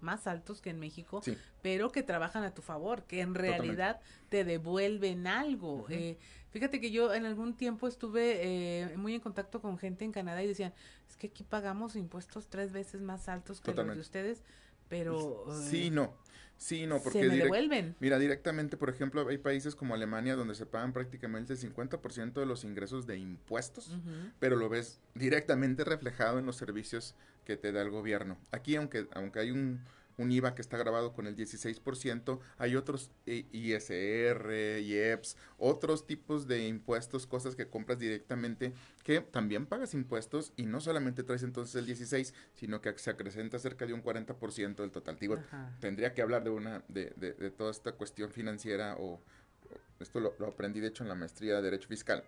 más altos que en México, pero que trabajan a tu favor, que en realidad te devuelven algo. eh, fíjate que yo en algún tiempo estuve eh, muy en contacto con gente en Canadá y decían, es que aquí pagamos impuestos tres veces más altos que los de ustedes, pero... sí, eh, no. Sí, no, porque... Se me devuelven. Mira, directamente, por ejemplo, hay países como Alemania donde se pagan prácticamente el 50% de los ingresos de impuestos, pero lo ves directamente reflejado en los servicios que te da el gobierno. Aquí, aunque, aunque hay un, un IVA que está grabado con el 16%, hay otros ISR, IEPS, otros tipos de impuestos, cosas que compras directamente, que también pagas impuestos y no solamente traes entonces el 16, sino que se acrecenta cerca de un 40% del total. Digo, tendría que hablar de una, de, de, de, toda esta cuestión financiera o, esto lo, lo, aprendí de hecho en la maestría de Derecho Fiscal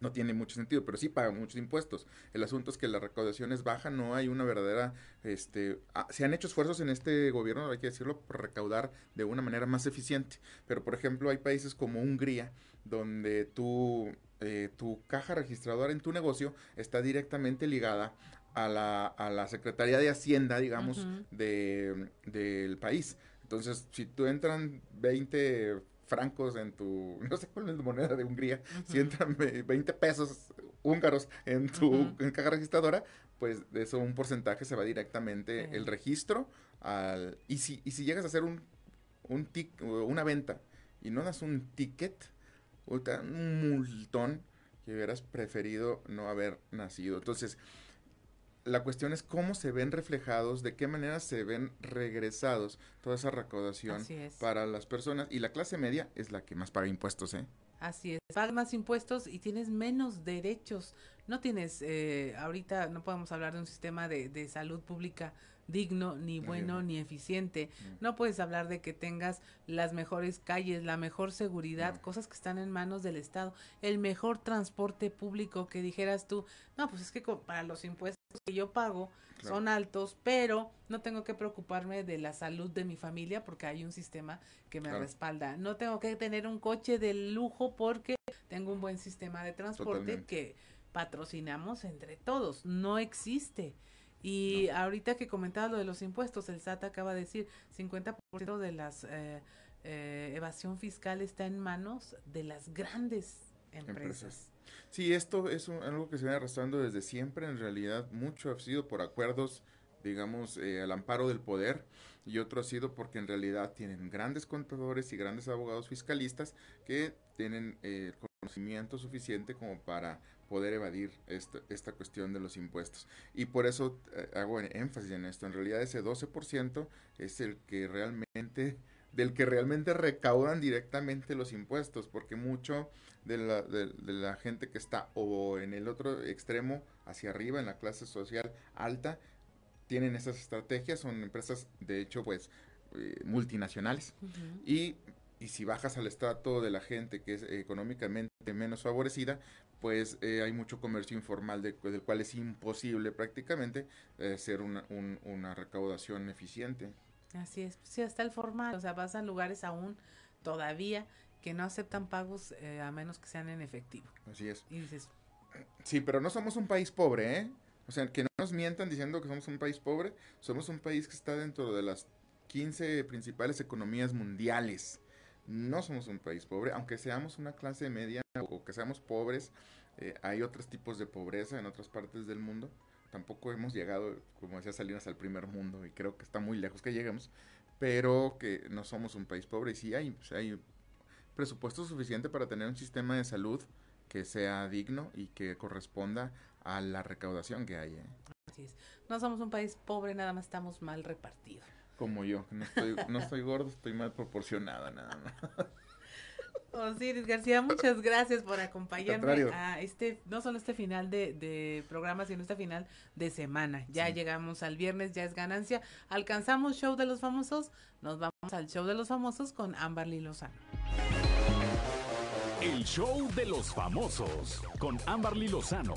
no tiene mucho sentido, pero sí pagan muchos impuestos. El asunto es que la recaudación es baja, no hay una verdadera, este, ah, se han hecho esfuerzos en este gobierno, hay que decirlo, por recaudar de una manera más eficiente. Pero, por ejemplo, hay países como Hungría, donde tu, eh, tu caja registradora en tu negocio está directamente ligada a la, a la Secretaría de Hacienda, digamos, de, del país. Entonces, si tú entran 20 francos en tu, no sé cuál es la moneda de Hungría, si entran 20 pesos húngaros en tu caja registradora, pues de eso un porcentaje se va directamente el registro al, y si, y si llegas a hacer un, un tic, una venta y no das un ticket, un multón que hubieras preferido no haber nacido. Entonces, la cuestión es cómo se ven reflejados, de qué manera se ven regresados toda esa recaudación para las personas. Y la clase media es la que más paga impuestos, ¿eh? Así es, pagas más impuestos y tienes menos derechos. No tienes, eh, ahorita no podemos hablar de un sistema de, de salud pública digno, ni bueno, ni eficiente. No puedes hablar de que tengas las mejores calles, la mejor seguridad, cosas que están en manos del Estado, el mejor transporte público que dijeras tú, no, pues es que para los impuestos que yo pago son altos, pero no tengo que preocuparme de la salud de mi familia porque hay un sistema que me respalda. No tengo que tener un coche de lujo porque tengo un buen sistema de transporte que patrocinamos entre todos. No existe. Y ahorita que comentaba lo de los impuestos, el SAT acaba de decir 50% de las eh, eh, evasión fiscal está en manos de las grandes empresas. Sí, esto es algo que se viene arrastrando desde siempre. En realidad, mucho ha sido por acuerdos, digamos, eh, al amparo del poder y otro ha sido porque en realidad tienen grandes contadores y grandes abogados fiscalistas que tienen el conocimiento suficiente como para poder evadir esta, esta cuestión de los impuestos. Y por eso eh, hago énfasis en esto. En realidad ese 12% es el que realmente, del que realmente recaudan directamente los impuestos, porque mucho de la, de, la gente que está o en el otro extremo, hacia arriba, en la clase social alta, tienen esas estrategias, son empresas de hecho pues eh, multinacionales. Y y si bajas al estrato de la gente que es económicamente menos favorecida, pues eh, hay mucho comercio informal de, del cual es imposible prácticamente eh, hacer una, una recaudación eficiente. Así es, sí, hasta el formal, o sea, vas a lugares aún todavía que no aceptan pagos eh, a menos que sean en efectivo. Así es. Y dices... Sí, pero no somos un país pobre, ¿eh? O sea, que no nos mientan diciendo que somos un país pobre, somos un país que está dentro de las 15 principales economías mundiales no somos un país pobre, aunque seamos una clase media o que seamos pobres, eh, hay otros tipos de pobreza en otras partes del mundo. Tampoco hemos llegado, como decía Salinas, al primer mundo y creo que está muy lejos que lleguemos, pero que no somos un país pobre y sí hay, hay presupuesto suficiente para tener un sistema de salud que sea digno y que corresponda a la recaudación que hay. ¿eh? Así es. No somos un país pobre, nada más estamos mal repartidos como yo, no estoy, no estoy gordo, estoy mal proporcionada nada más. Osiris García, muchas gracias por acompañarme a este, no solo este final de, programa, sino este final de semana. Ya llegamos al viernes, ya es ganancia. Alcanzamos show de los famosos, nos vamos al show de los famosos con Amberly Lozano. El show de los famosos con Amberly Lozano.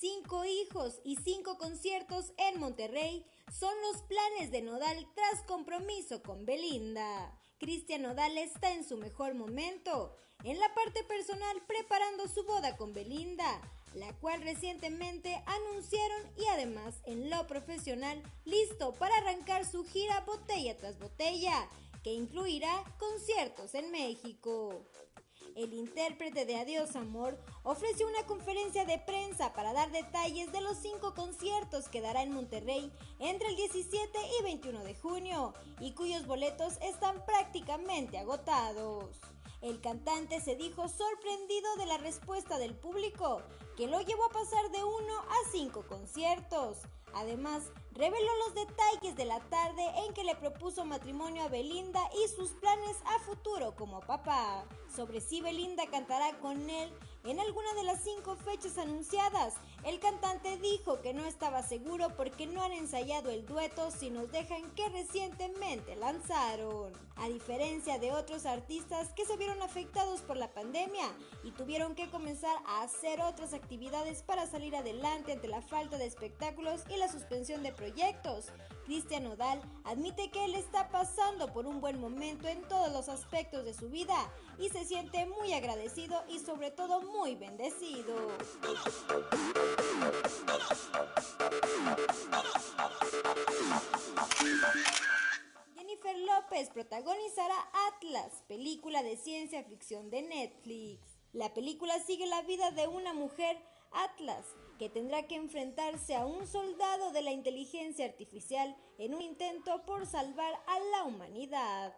Cinco hijos y cinco conciertos en Monterrey son los planes de Nodal tras compromiso con Belinda. Cristian Nodal está en su mejor momento, en la parte personal preparando su boda con Belinda, la cual recientemente anunciaron y además en lo profesional listo para arrancar su gira botella tras botella, que incluirá conciertos en México el intérprete de Adiós Amor, ofreció una conferencia de prensa para dar detalles de los cinco conciertos que dará en Monterrey entre el 17 y 21 de junio y cuyos boletos están prácticamente agotados. El cantante se dijo sorprendido de la respuesta del público, que lo llevó a pasar de uno a cinco conciertos. Además, reveló los detalles de la tarde en que le propuso matrimonio a Belinda y sus planes a futuro como papá. Sobre si Belinda cantará con él en alguna de las cinco fechas anunciadas, el cantante dijo que no estaba seguro porque no han ensayado el dueto si nos dejan que recientemente lanzaron. A diferencia de otros artistas que se vieron afectados por la pandemia y tuvieron que comenzar a hacer otras actividades para salir adelante ante la falta de espectáculos y la suspensión de proyectos, Cristian Odal admite que él está pasando por un buen momento en todos los aspectos de su vida y se siente muy agradecido y sobre todo muy bendecido. Jennifer López protagonizará Atlas, película de ciencia ficción de Netflix. La película sigue la vida de una mujer, Atlas, que tendrá que enfrentarse a un soldado de la inteligencia artificial en un intento por salvar a la humanidad.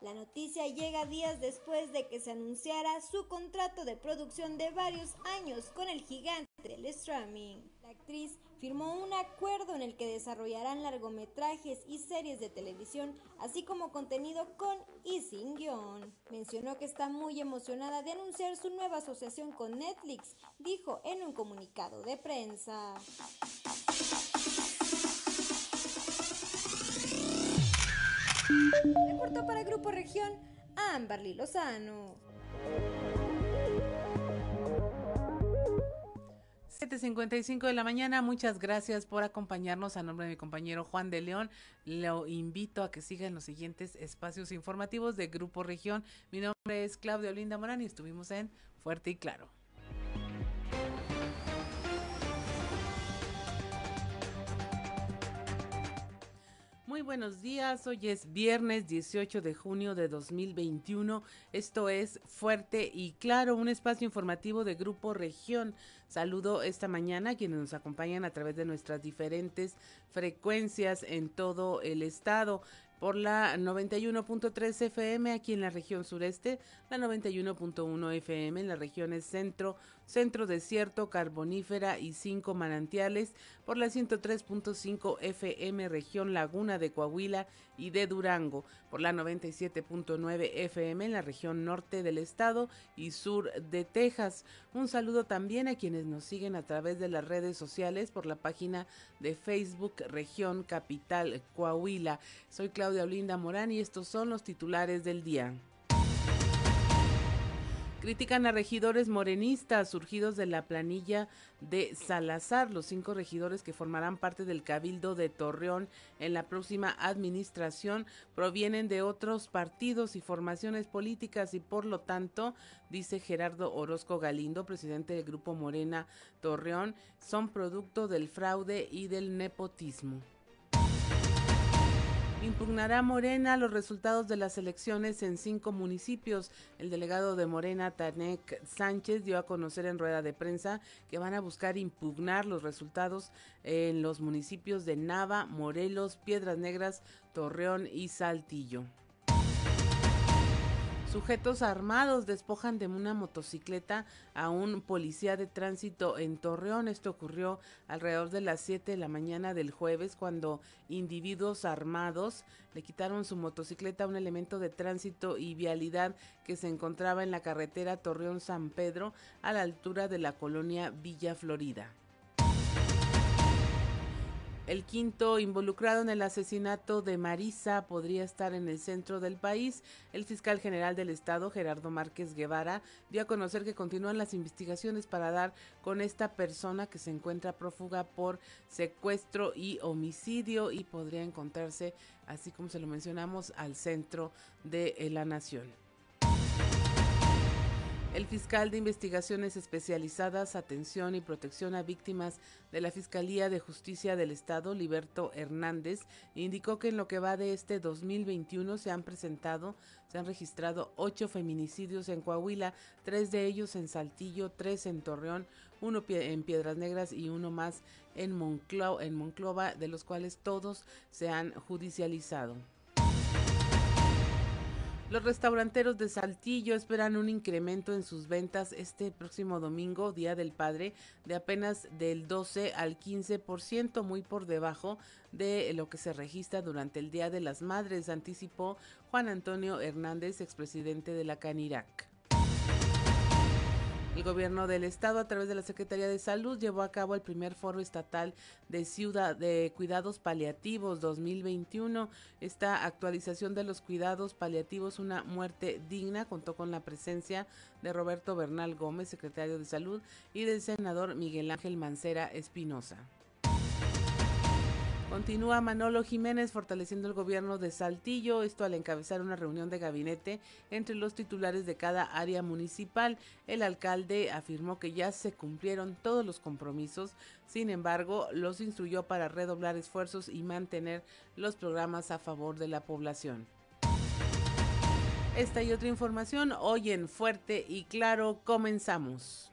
La noticia llega días después de que se anunciara su contrato de producción de varios años con el gigante del streaming. La actriz firmó un acuerdo en el que desarrollarán largometrajes y series de televisión, así como contenido con y sin guion. Mencionó que está muy emocionada de anunciar su nueva asociación con Netflix, dijo en un comunicado de prensa. Reportó para Grupo Región Amberly Lozano. 7.55 de la mañana, muchas gracias por acompañarnos a nombre de mi compañero Juan de León. Lo invito a que siga en los siguientes espacios informativos de Grupo Región. Mi nombre es Claudia Olinda Morán y estuvimos en Fuerte y Claro. Muy buenos días, hoy es viernes 18 de junio de 2021. Esto es Fuerte y Claro, un espacio informativo de Grupo Región. Saludo esta mañana a quienes nos acompañan a través de nuestras diferentes frecuencias en todo el estado por la 91.3 FM aquí en la región sureste, la 91.1 FM en las regiones centro, centro desierto, carbonífera y cinco manantiales, por la 103.5 FM región Laguna de Coahuila y de Durango, por la 97.9 FM en la región norte del estado y sur de Texas. Un saludo también a quienes nos siguen a través de las redes sociales por la página de Facebook Región Capital Coahuila. Soy Claudia Olinda Morán y estos son los titulares del día. Critican a regidores morenistas surgidos de la planilla de Salazar, los cinco regidores que formarán parte del Cabildo de Torreón en la próxima administración provienen de otros partidos y formaciones políticas y por lo tanto, dice Gerardo Orozco Galindo, presidente del Grupo Morena Torreón, son producto del fraude y del nepotismo. Impugnará Morena los resultados de las elecciones en cinco municipios. El delegado de Morena, Tanek Sánchez, dio a conocer en rueda de prensa que van a buscar impugnar los resultados en los municipios de Nava, Morelos, Piedras Negras, Torreón y Saltillo. Sujetos armados despojan de una motocicleta a un policía de tránsito en Torreón. Esto ocurrió alrededor de las 7 de la mañana del jueves cuando individuos armados le quitaron su motocicleta a un elemento de tránsito y vialidad que se encontraba en la carretera Torreón-San Pedro a la altura de la colonia Villa Florida. El quinto involucrado en el asesinato de Marisa podría estar en el centro del país. El fiscal general del estado, Gerardo Márquez Guevara, dio a conocer que continúan las investigaciones para dar con esta persona que se encuentra prófuga por secuestro y homicidio y podría encontrarse, así como se lo mencionamos, al centro de la nación. El fiscal de investigaciones especializadas, atención y protección a víctimas de la Fiscalía de Justicia del Estado, Liberto Hernández, indicó que en lo que va de este 2021 se han presentado, se han registrado ocho feminicidios en Coahuila, tres de ellos en Saltillo, tres en Torreón, uno en Piedras Negras y uno más en, en Monclova, de los cuales todos se han judicializado. Los restauranteros de Saltillo esperan un incremento en sus ventas este próximo domingo, Día del Padre, de apenas del 12 al 15%, muy por debajo de lo que se registra durante el Día de las Madres, anticipó Juan Antonio Hernández, expresidente de la CANIRAC. El gobierno del estado a través de la Secretaría de Salud llevó a cabo el primer foro estatal de ciudad de cuidados paliativos 2021. Esta actualización de los cuidados paliativos una muerte digna contó con la presencia de Roberto Bernal Gómez, secretario de Salud, y del senador Miguel Ángel Mancera Espinosa. Continúa Manolo Jiménez fortaleciendo el gobierno de Saltillo, esto al encabezar una reunión de gabinete entre los titulares de cada área municipal. El alcalde afirmó que ya se cumplieron todos los compromisos, sin embargo, los instruyó para redoblar esfuerzos y mantener los programas a favor de la población. Esta y otra información hoy en Fuerte y Claro comenzamos.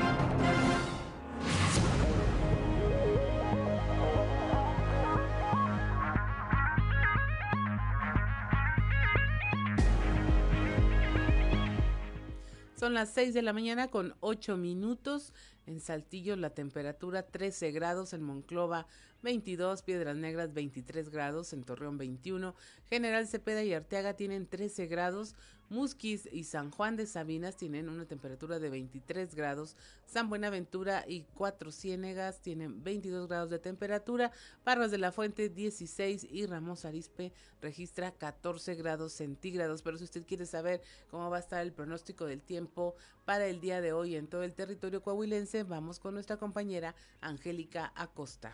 Las 6 de la mañana con 8 minutos. En Saltillo la temperatura 13 grados, en Monclova 22, Piedras Negras 23 grados, en Torreón 21, General Cepeda y Arteaga tienen 13 grados, Musquis y San Juan de Sabinas tienen una temperatura de 23 grados, San Buenaventura y Cuatro Ciénegas tienen 22 grados de temperatura, Parras de la Fuente 16 y Ramos Arispe registra 14 grados centígrados. Pero si usted quiere saber cómo va a estar el pronóstico del tiempo para el día de hoy en todo el territorio coahuilense, vamos con nuestra compañera Angélica Acosta.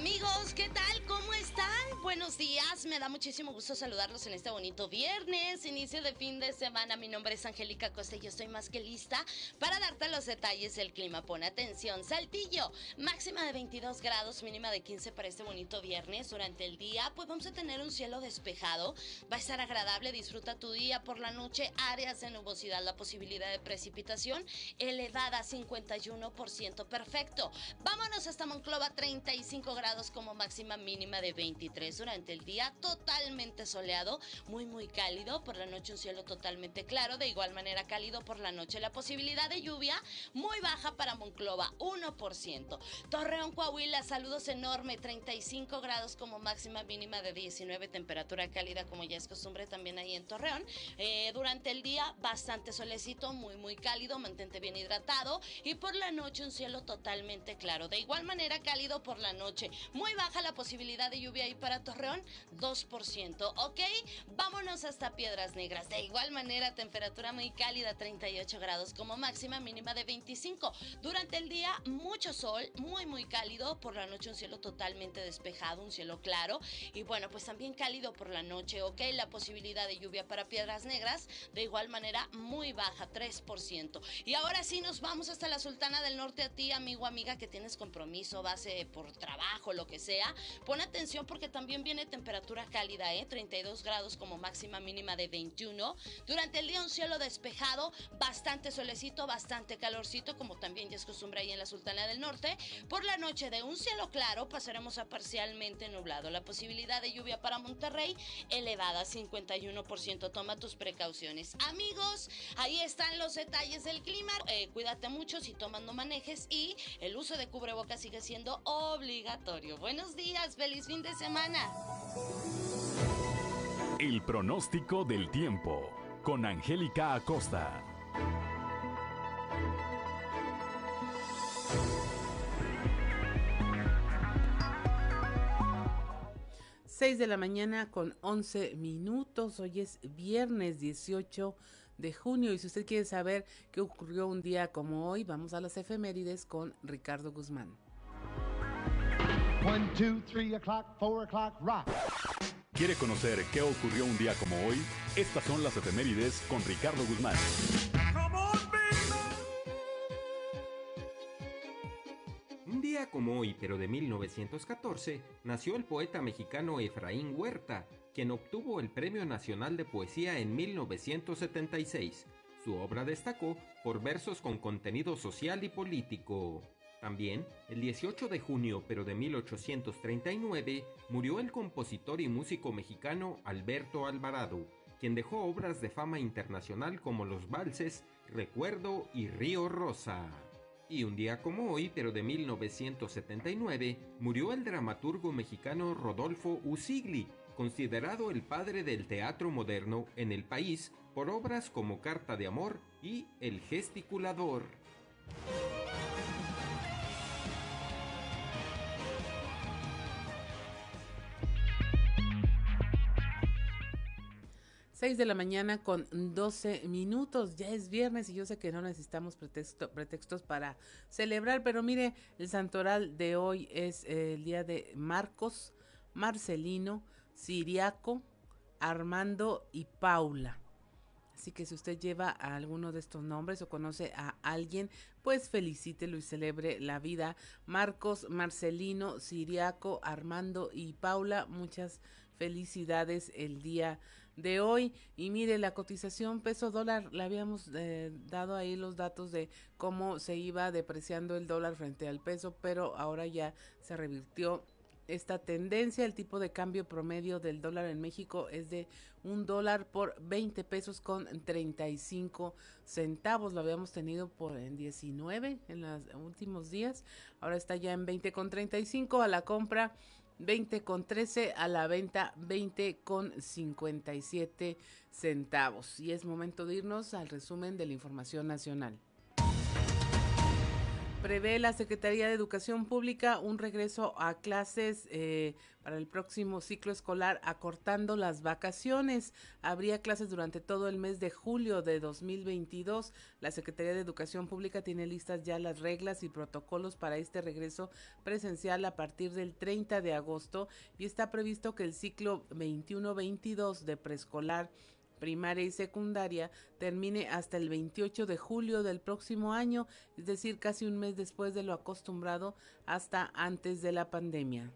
Amigos, ¿qué tal? ¿Cómo están? Buenos días, me da muchísimo gusto saludarlos en este bonito viernes, inicio de fin de semana. Mi nombre es Angélica Costa y yo estoy más que lista para darte los detalles del clima. Pon atención, Saltillo, máxima de 22 grados, mínima de 15 para este bonito viernes. Durante el día, pues vamos a tener un cielo despejado, va a estar agradable, disfruta tu día por la noche, áreas de nubosidad, la posibilidad de precipitación elevada a 51%, perfecto. Vámonos hasta Monclova, 35 grados como máxima mínima de 23 durante el día, totalmente soleado, muy muy cálido, por la noche un cielo totalmente claro, de igual manera cálido por la noche. La posibilidad de lluvia muy baja para Monclova, 1%. Torreón, Coahuila, saludos enorme, 35 grados como máxima mínima de 19, temperatura cálida como ya es costumbre también ahí en Torreón. Eh, durante el día bastante solecito, muy muy cálido, mantente bien hidratado y por la noche un cielo totalmente claro. De igual manera cálido por la noche muy baja la posibilidad de lluvia ahí para Torreón, 2%. Ok, vámonos hasta Piedras Negras. De igual manera, temperatura muy cálida, 38 grados como máxima, mínima de 25. Durante el día, mucho sol, muy, muy cálido. Por la noche, un cielo totalmente despejado, un cielo claro. Y bueno, pues también cálido por la noche, ok. La posibilidad de lluvia para Piedras Negras, de igual manera, muy baja, 3%. Y ahora sí, nos vamos hasta la Sultana del Norte a ti, amigo, amiga, que tienes compromiso, base por trabajo, lo que sea. Pon atención porque también viene temperatura cálida, ¿eh? 32 grados como máxima mínima de 21. Durante el día un cielo despejado, bastante solecito, bastante calorcito, como también ya es costumbre ahí en la Sultana del Norte. Por la noche de un cielo claro pasaremos a parcialmente nublado. La posibilidad de lluvia para Monterrey elevada, 51%. Toma tus precauciones. Amigos, ahí están los detalles del clima. Eh, cuídate mucho si tomas no manejes y el uso de cubrebocas sigue siendo obligatorio. Buenos días, feliz fin de semana. El pronóstico del tiempo con Angélica Acosta. 6 de la mañana con 11 minutos. Hoy es viernes 18 de junio y si usted quiere saber qué ocurrió un día como hoy, vamos a las efemérides con Ricardo Guzmán. ¿Quiere conocer qué ocurrió un día como hoy? Estas son las efemérides con Ricardo Guzmán. Un día como hoy, pero de 1914, nació el poeta mexicano Efraín Huerta, quien obtuvo el Premio Nacional de Poesía en 1976. Su obra destacó por versos con contenido social y político. También, el 18 de junio pero de 1839, murió el compositor y músico mexicano Alberto Alvarado, quien dejó obras de fama internacional como Los Valses, Recuerdo y Río Rosa. Y un día como hoy, pero de 1979, murió el dramaturgo mexicano Rodolfo Usigli, considerado el padre del teatro moderno en el país por obras como Carta de Amor y El Gesticulador. 6 de la mañana con 12 minutos. Ya es viernes y yo sé que no necesitamos pretextos para celebrar, pero mire, el santoral de hoy es el día de Marcos, Marcelino, Siriaco, Armando y Paula. Así que si usted lleva a alguno de estos nombres o conoce a alguien, pues felicítelo y celebre la vida. Marcos, Marcelino, Siriaco, Armando y Paula, muchas felicidades el día de hoy. Y mire, la cotización peso dólar, le habíamos eh, dado ahí los datos de cómo se iba depreciando el dólar frente al peso, pero ahora ya se revirtió esta tendencia. El tipo de cambio promedio del dólar en México es de un dólar por 20 pesos con 35 centavos. Lo habíamos tenido por en 19 en los últimos días. Ahora está ya en 20 con 35 a la compra 20 con 13 a la venta 20 con 57 centavos. Y es momento de irnos al resumen de la información nacional. Prevé la Secretaría de Educación Pública un regreso a clases eh, para el próximo ciclo escolar acortando las vacaciones. Habría clases durante todo el mes de julio de 2022. La Secretaría de Educación Pública tiene listas ya las reglas y protocolos para este regreso presencial a partir del 30 de agosto y está previsto que el ciclo 21-22 de preescolar primaria y secundaria termine hasta el 28 de julio del próximo año, es decir, casi un mes después de lo acostumbrado hasta antes de la pandemia.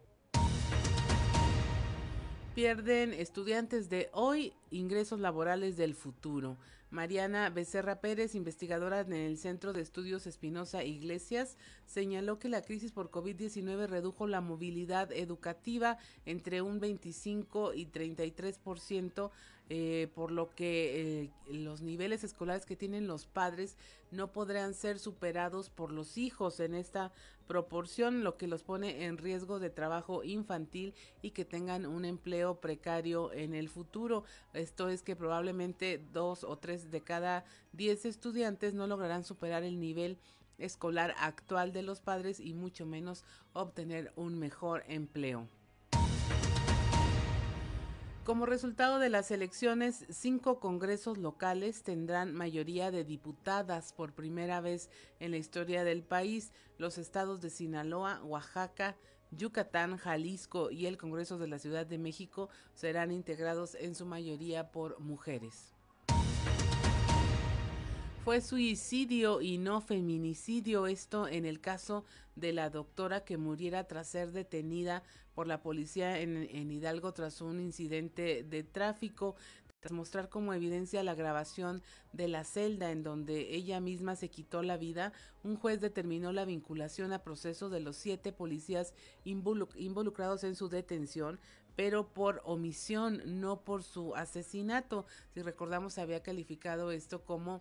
Pierden estudiantes de hoy ingresos laborales del futuro. Mariana Becerra Pérez, investigadora en el Centro de Estudios Espinosa Iglesias, señaló que la crisis por COVID-19 redujo la movilidad educativa entre un 25 y 33%, eh, por lo que eh, los niveles escolares que tienen los padres no podrán ser superados por los hijos en esta proporción, lo que los pone en riesgo de trabajo infantil y que tengan un empleo precario en el futuro. Esto es que probablemente dos o tres de cada diez estudiantes no lograrán superar el nivel escolar actual de los padres y mucho menos obtener un mejor empleo. Como resultado de las elecciones, cinco congresos locales tendrán mayoría de diputadas por primera vez en la historia del país. Los estados de Sinaloa, Oaxaca, Yucatán, Jalisco y el Congreso de la Ciudad de México serán integrados en su mayoría por mujeres. Fue suicidio y no feminicidio esto en el caso de la doctora que muriera tras ser detenida por la policía en, Hidalgo tras un incidente de tráfico tras mostrar como evidencia la grabación de la celda en donde ella misma se quitó la vida, un juez determinó la vinculación a proceso de los siete policías involucrados en su detención, pero por omisión, no por su asesinato. Si recordamos, había calificado esto como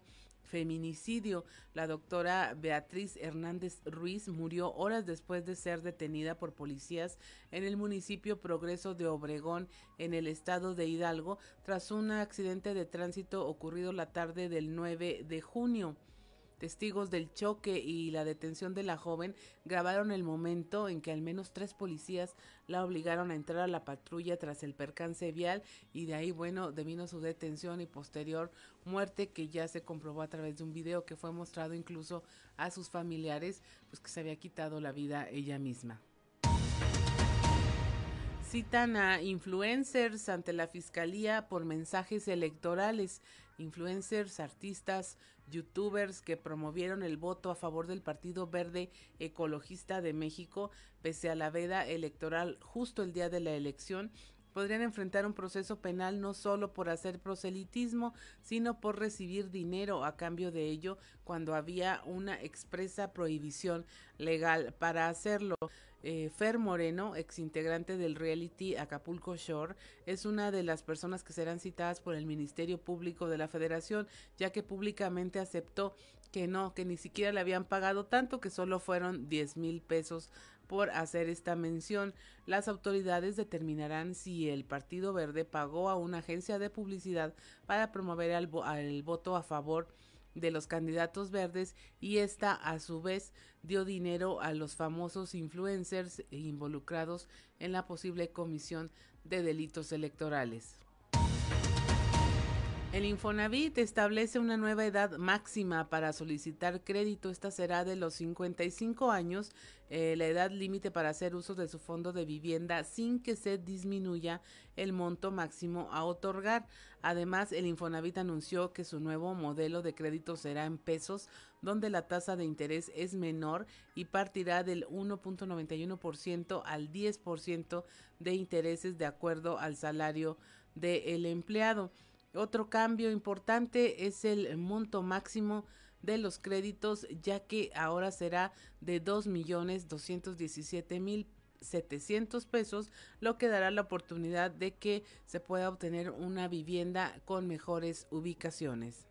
feminicidio. La doctora Beatriz Hernández Ruiz murió horas después de ser detenida por policías en el municipio Progreso de Obregón, en el estado de Hidalgo, tras un accidente de tránsito ocurrido la tarde del 9 de junio. Testigos del choque y la detención de la joven grabaron el momento en que al menos tres policías la obligaron a entrar a la patrulla tras el percance vial y de ahí, bueno, devino su detención y posterior muerte que ya se comprobó a través de un video que fue mostrado incluso a sus familiares, pues que se había quitado la vida ella misma. Citan a influencers ante la fiscalía por mensajes electorales, influencers, artistas, youtubers que promovieron el voto a favor del Partido Verde Ecologista de México pese a la veda electoral justo el día de la elección podrían enfrentar un proceso penal no solo por hacer proselitismo, sino por recibir dinero a cambio de ello cuando había una expresa prohibición legal para hacerlo. Eh, Fer Moreno, ex integrante del reality Acapulco Shore, es una de las personas que serán citadas por el Ministerio Público de la Federación, ya que públicamente aceptó que no, que ni siquiera le habían pagado tanto, que solo fueron 10 mil pesos por hacer esta mención. Las autoridades determinarán si el Partido Verde pagó a una agencia de publicidad para promover el voto a favor de los candidatos verdes y esta a su vez dio dinero a los famosos influencers involucrados en la posible comisión de delitos electorales. El Infonavit establece una nueva edad máxima para solicitar crédito. Esta será de los 55 años, eh, la edad límite para hacer uso de su fondo de vivienda sin que se disminuya el monto máximo a otorgar. Además, el Infonavit anunció que su nuevo modelo de crédito será en pesos, donde la tasa de interés es menor y partirá del 1.91% al 10% de intereses de acuerdo al salario del empleado. Otro cambio importante es el monto máximo de los créditos, ya que ahora será de dos millones doscientos diecisiete mil setecientos pesos, lo que dará la oportunidad de que se pueda obtener una vivienda con mejores ubicaciones.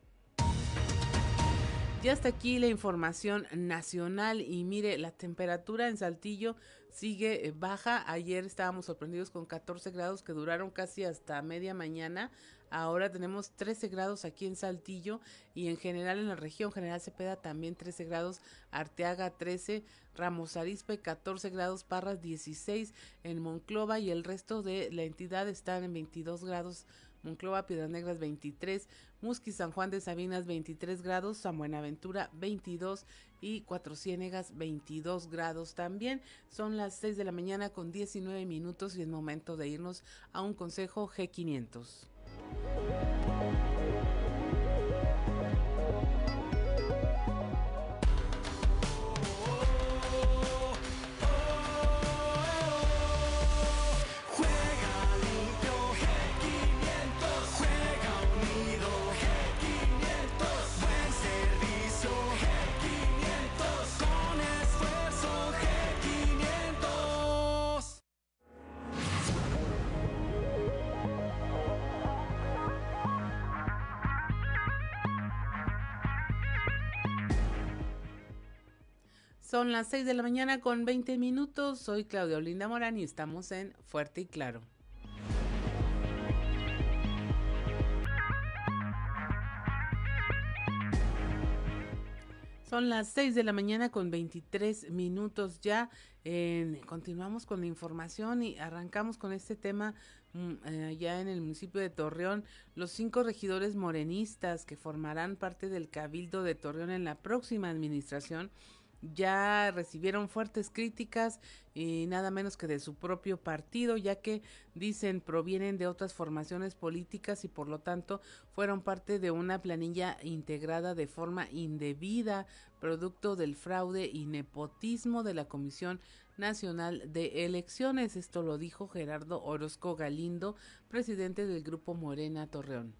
Y hasta aquí la información nacional y mire, la temperatura en Saltillo sigue eh, baja. Ayer estábamos sorprendidos con 14 grados que duraron casi hasta media mañana. Ahora tenemos 13 grados aquí en Saltillo y en general en la región General Cepeda también 13 grados, Arteaga 13, Ramos Arizpe 14 grados, Parras 16 en Monclova y el resto de la entidad están en 22 grados. Monclova, Piedras Negras 23, Musqui, San Juan de Sabinas 23 grados, San Buenaventura 22 y Cuatro Ciénegas 22 grados también. Son las 6 de la mañana con 19 minutos y es momento de irnos a un consejo G500. Thank you. Son las 6 de la mañana con 20 minutos. Soy Claudia Olinda Morán y estamos en Fuerte y Claro. Son las 6 de la mañana con 23 minutos ya. continuamos con la información y arrancamos con este tema mm, eh, allá en el municipio de Torreón, los cinco regidores morenistas que formarán parte del Cabildo de Torreón en la próxima administración ya recibieron fuertes críticas y nada menos que de su propio partido, ya que dicen provienen de otras formaciones políticas y por lo tanto fueron parte de una planilla integrada de forma indebida, producto del fraude y nepotismo de la Comisión Nacional de Elecciones. Esto lo dijo Gerardo Orozco Galindo, presidente del Grupo Morena Torreón.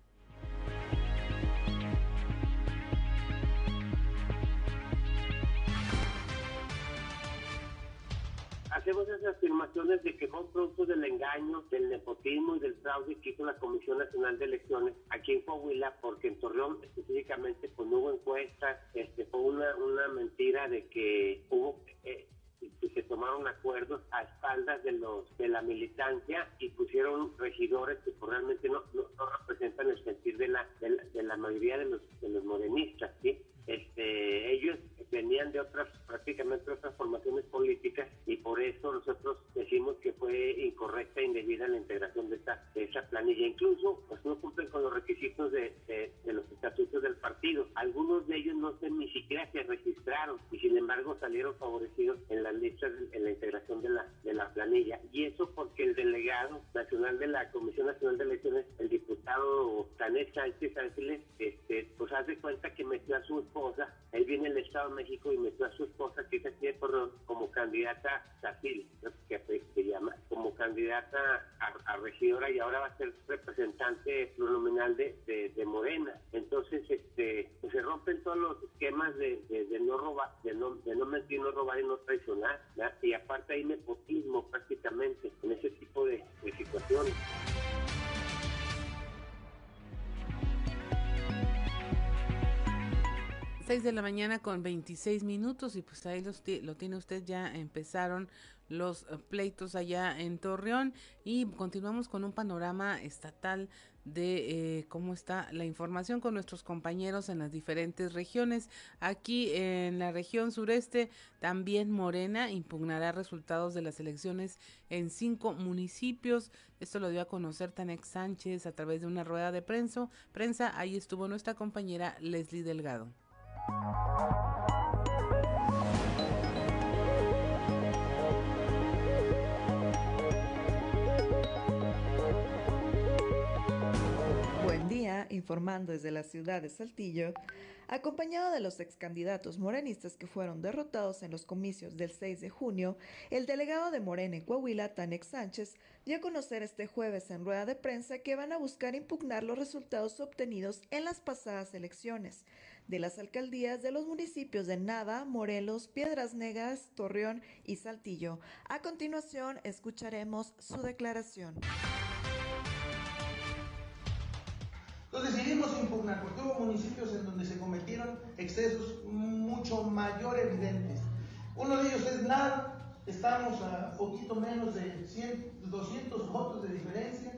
Hacemos esas afirmaciones de que son producto del engaño, del nepotismo y del fraude que hizo la Comisión Nacional de Elecciones aquí en Coahuila, porque en Torreón específicamente pues no hubo encuestas, este, fue una, una mentira de que hubo... Eh, se tomaron acuerdos a espaldas de los de la militancia y pusieron regidores que pues, realmente no, no, representan el sentir de la, de la, mayoría de los de los morenistas ¿sí? Este ellos venían de otras, prácticamente otras formaciones políticas y por eso nosotros decimos que fue incorrecta e indebida la integración de esta, de esa planilla. Incluso, pues no cumplen con los requisitos de, los estatutos del partido. Algunos de ellos no se ni siquiera se registraron y sin embargo salieron favorecidos en las listas, en la integración de la, de la planilla. Y eso porque el delegado nacional de la Comisión Nacional de Elecciones, el diputado Tanet Sánchez Ángeles, este, pues hace cuenta que metió a su esposa, él viene del Estado de México y metió a su esposa, que es aquí de como candidata que se llama, como candidata a, regidora y ahora va a ser representante plurinominal de, de, Morena. Entonces, este, pues se rompen todos los esquemas de, de, no robar, de no, de no mentir, no robar y no traicionar, y aparte hay nepotismo prácticamente en ese tipo de situaciones. 6 de la mañana con 26 minutos y pues ahí lo tiene usted, ya empezaron los eh, pleitos allá en Torreón y continuamos con un panorama estatal de eh, cómo está la información con nuestros compañeros en las diferentes regiones. Aquí en la región sureste también Morena impugnará resultados de las elecciones en cinco municipios. Esto lo dio a conocer Tanex Sánchez a través de una rueda de prensa. prensa. Ahí estuvo nuestra compañera Leslie Delgado. Buen día, informando desde la ciudad de Saltillo, acompañado de los ex candidatos morenistas que fueron derrotados en los comicios del 6 de junio, el delegado de Morena en Coahuila, Tanex Sánchez, dio a conocer este jueves en rueda de prensa que van a buscar impugnar los resultados obtenidos en las pasadas elecciones de las alcaldías de los municipios de Nava, Morelos, Piedras Negras, Torreón y Saltillo. A continuación escucharemos su declaración. Entonces decidimos impugnar porque hubo municipios en donde se cometieron excesos mucho mayor evidentes. Uno de ellos es Nava, estamos a poquito menos de 100, 200 votos de diferencia,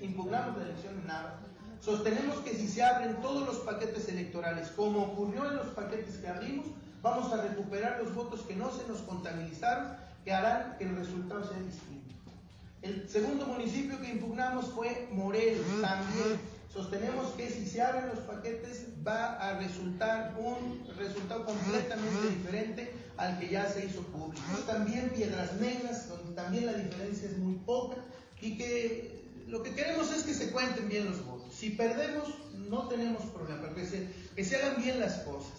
impugnamos la elección en Nava. Sostenemos que si se abren todos los paquetes electorales, como ocurrió en los paquetes que abrimos, vamos a recuperar los votos que no se nos contabilizaron, que harán que el resultado sea distinto. El segundo municipio que impugnamos fue Morelos, también. Sostenemos que si se abren los paquetes va a resultar un resultado completamente diferente al que ya se hizo público. También Piedras Negras, donde también la diferencia es muy poca y que lo que queremos es que se cuenten bien los votos. Si perdemos, no tenemos problema, pero que se, hagan bien las cosas.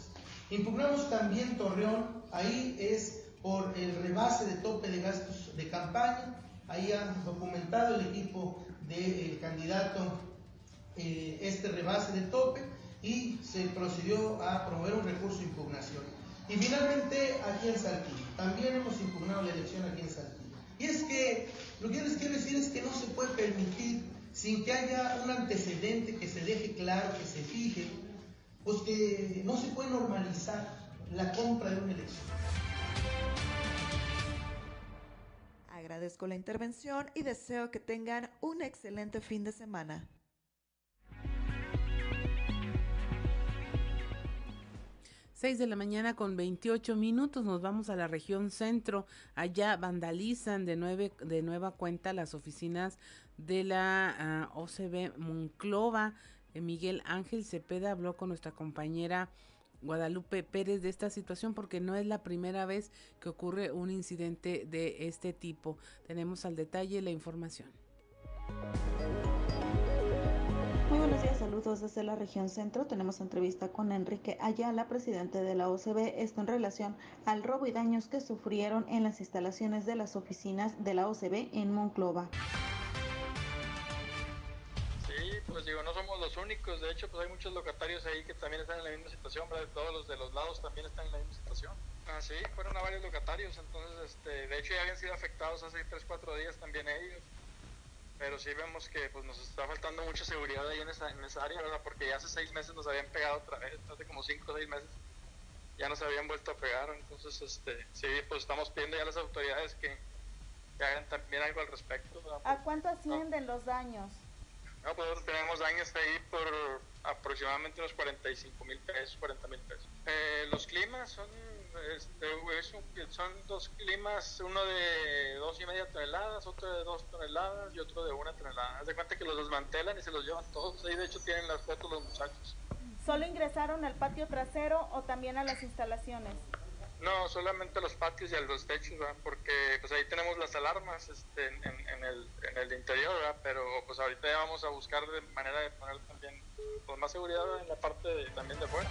Impugnamos también Torreón, ahí es por el rebase de tope de gastos de campaña, ahí han documentado el equipo del candidato eh, este rebase de tope y se procedió a promover un recurso de impugnación. Y finalmente aquí en Saltillo, también hemos impugnado la elección aquí en Saltillo. Y es que lo que les quiero decir es que no se puede permitir, sin que haya un antecedente que se deje claro, que se fije, pues que no se puede normalizar la compra de una elección. Agradezco la intervención y deseo que tengan un excelente fin de semana. 6 de la mañana con 28 minutos nos vamos a la región centro. Allá vandalizan de, nueve, de nueva cuenta las oficinas de la ah, OCB Monclova. Eh, Miguel Ángel Cepeda habló con nuestra compañera Guadalupe Pérez de esta situación porque no es la primera vez que ocurre un incidente de este tipo. Tenemos al detalle la información. Muy buenos días, saludos desde la región centro. Tenemos entrevista con Enrique Ayala, presidente de la OCB, esto en relación al robo y daños que sufrieron en las instalaciones de las oficinas de la OCB en Monclova. Únicos, de hecho pues hay muchos locatarios ahí que también están en la misma situación, ¿verdad? todos los de los lados también están en la misma situación. Ah, sí, fueron a varios locatarios, entonces, este, de hecho ya habían sido afectados hace 3, 4 días también ellos pero sí vemos que pues nos está faltando mucha seguridad ahí en esa, en esa área, ¿verdad? Porque ya hace seis meses nos habían pegado otra vez, hace como cinco o seis meses ya nos habían vuelto a pegar, entonces este sí, pues estamos pidiendo ya a las autoridades que, hagan también algo al respecto. ¿A cuánto ascienden los daños? Pues tenemos daños ahí por aproximadamente unos 45 mil pesos, 40 mil pesos. Eh, los climas son este, son dos climas, uno de dos y media toneladas, otro de dos toneladas y otro de una tonelada. Haz de cuenta que los desmantelan y se los llevan todos. Ahí de hecho tienen las fotos los muchachos. ¿Solo ingresaron al patio trasero o también a las instalaciones? No, solamente los patios y a los techos, porque pues ahí tenemos las alarmas este, en, el, en el interior, pero pues ahorita ya vamos a buscar de manera de poner también pues, más seguridad en la parte también de fuera.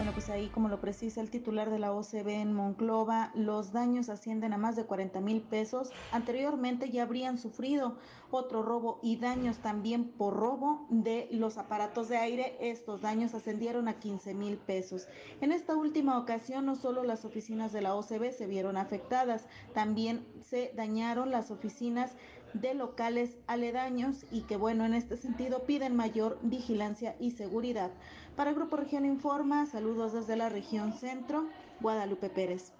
Bueno, pues ahí, como lo precisa el titular de la OCB en Monclova, los daños ascienden a más de 40 mil pesos. Anteriormente ya habrían sufrido otro robo y daños también por robo de los aparatos de aire. Estos daños ascendieron a 15 mil pesos. En esta última ocasión, no solo las oficinas de la OCB se vieron afectadas, también se dañaron las oficinas de locales aledaños y que bueno, en este sentido piden mayor vigilancia y seguridad. Para Grupo Región Informa, saludos desde la región centro, Guadalupe Pérez.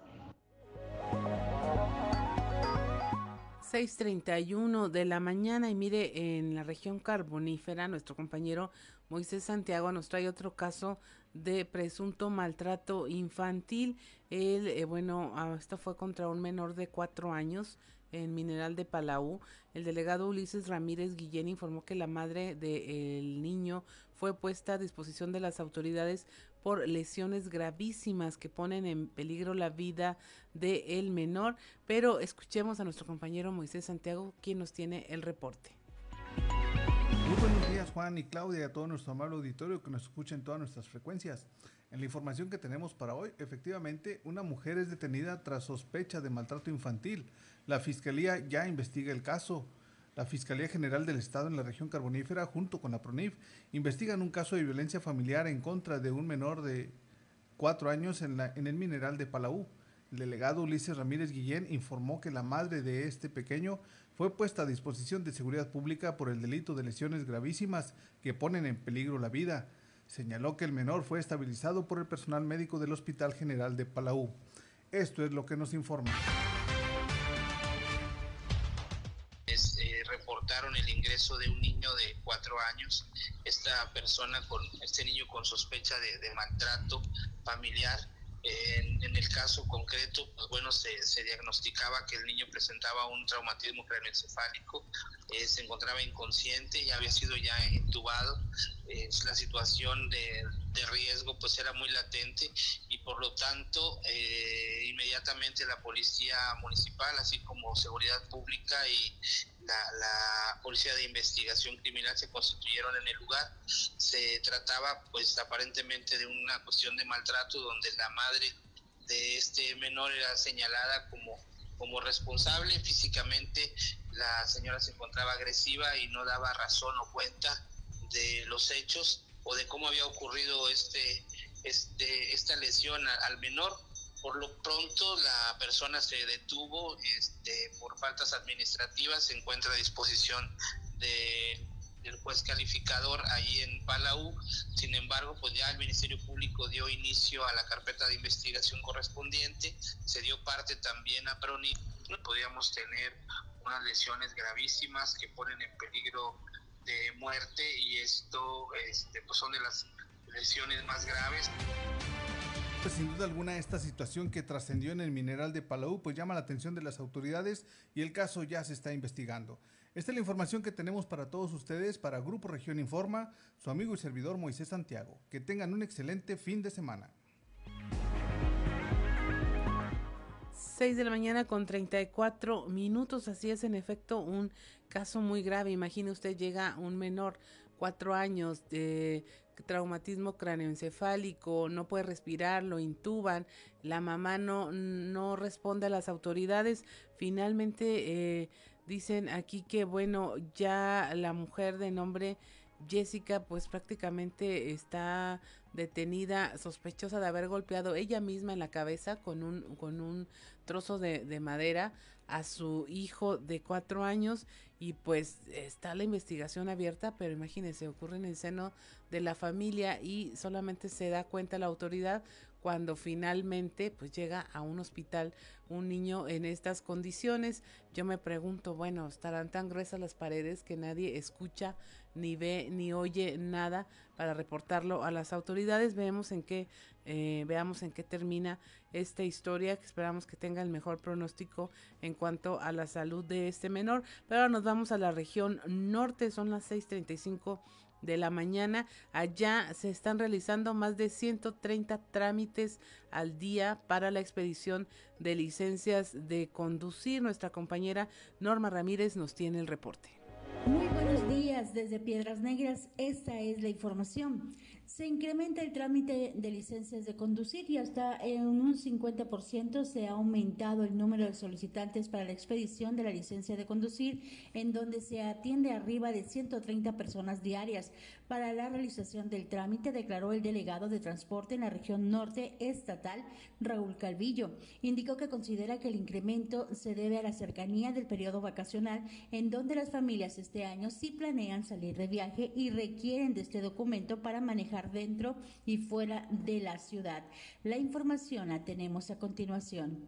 6.31 de la mañana y mire, en la región carbonífera, nuestro compañero Moisés Santiago nos trae otro caso de presunto maltrato infantil. Él, eh, bueno, ah, esto fue contra un menor de cuatro años en Mineral de Palau, el delegado Ulises Ramírez Guillén informó que la madre del niño fue puesta a disposición de las autoridades por lesiones gravísimas que ponen en peligro la vida del el menor. Pero escuchemos a nuestro compañero Moisés Santiago, quien nos tiene el reporte. Muy buenos días Juan y Claudia a todo nuestro amable auditorio que nos escucha en todas nuestras frecuencias. En la información que tenemos para hoy, efectivamente, una mujer es detenida tras sospecha de maltrato infantil. La Fiscalía ya investiga el caso. La Fiscalía General del Estado en la región carbonífera, junto con la PRONIF, investigan un caso de violencia familiar en contra de un menor de cuatro años en, en el mineral de Palau. El delegado Ulises Ramírez Guillén informó que la madre de este pequeño fue puesta a disposición de seguridad pública por el delito de lesiones gravísimas que ponen en peligro la vida. Señaló que el menor fue estabilizado por el personal médico del Hospital General de Palau. Esto es lo que nos informa. el ingreso de un niño de cuatro años, esta persona con, este niño con sospecha de, maltrato familiar. En, el caso concreto, pues bueno, se, diagnosticaba que el niño presentaba un traumatismo craneoencefálico, eh, se encontraba inconsciente, ya había sido ya intubado, eh, la situación de, de, riesgo pues era muy latente y por lo tanto eh, inmediatamente la policía municipal, así como seguridad pública y, la, Policía de Investigación Criminal se constituyeron en el lugar. Se trataba pues aparentemente de una cuestión de maltrato donde la madre de este menor era señalada como, como responsable. Físicamente la señora se encontraba agresiva y no daba razón o cuenta de los hechos o de cómo había ocurrido este, este, esta lesión al menor por lo pronto la persona se detuvo este, por faltas administrativas, se encuentra a disposición del juez calificador ahí en Palau. Sin embargo, pues ya el Ministerio Público dio inicio a la carpeta de investigación correspondiente, se dio parte también a Proni. Podríamos tener unas lesiones gravísimas que ponen en peligro de muerte y esto este, pues son de las lesiones más graves. Sin duda alguna esta situación que trascendió en el mineral de Palau pues llama la atención de las autoridades y el caso ya se está investigando. Esta es la información que tenemos para todos ustedes para Grupo Región Informa, su amigo y servidor Moisés Santiago. Que tengan un excelente fin de semana. 6 de la mañana con 34 minutos, así es en efecto un caso muy grave. Imagine usted llega un menor, cuatro años, de traumatismo cráneoencefálico, no puede respirar, lo intuban, la mamá no, no responde a las autoridades. Finalmente eh, dicen aquí que, bueno, ya la mujer de nombre Jessica pues prácticamente está detenida sospechosa de haber golpeado ella misma en la cabeza con un, con un trozo de, de madera a su hijo de cuatro años y pues está la investigación abierta, pero imagínense, ocurre en el seno de la familia y solamente se da cuenta la autoridad cuando finalmente pues llega a un hospital un niño en estas condiciones. Yo me pregunto, bueno, estarán tan gruesas las paredes que nadie escucha ni ve ni oye nada para reportarlo a las autoridades. Veamos en qué, eh, veamos en qué termina esta historia, que esperamos que tenga el mejor pronóstico en cuanto a la salud de este menor. Pero ahora nos vamos a la región norte, son las 6:35 de la mañana. Allá se están realizando más de 130 trámites al día para la expedición de licencias de conducir. Nuestra compañera Norma Ramírez nos tiene el reporte. Muy buenos días desde Piedras Negras. Esta es la información se incrementa el trámite de licencias de conducir y hasta en un 50% se ha aumentado el número de solicitantes para la expedición de la licencia de conducir, en donde se atiende arriba de 130 personas diarias. Para la realización del trámite, declaró el delegado de transporte en la región norte estatal, Raúl Calvillo. Indicó que considera que el incremento se debe a la cercanía del periodo vacacional, en donde las familias este año sí planean salir de viaje y requieren de este documento para manejar dentro y fuera de la ciudad. La información la tenemos a continuación.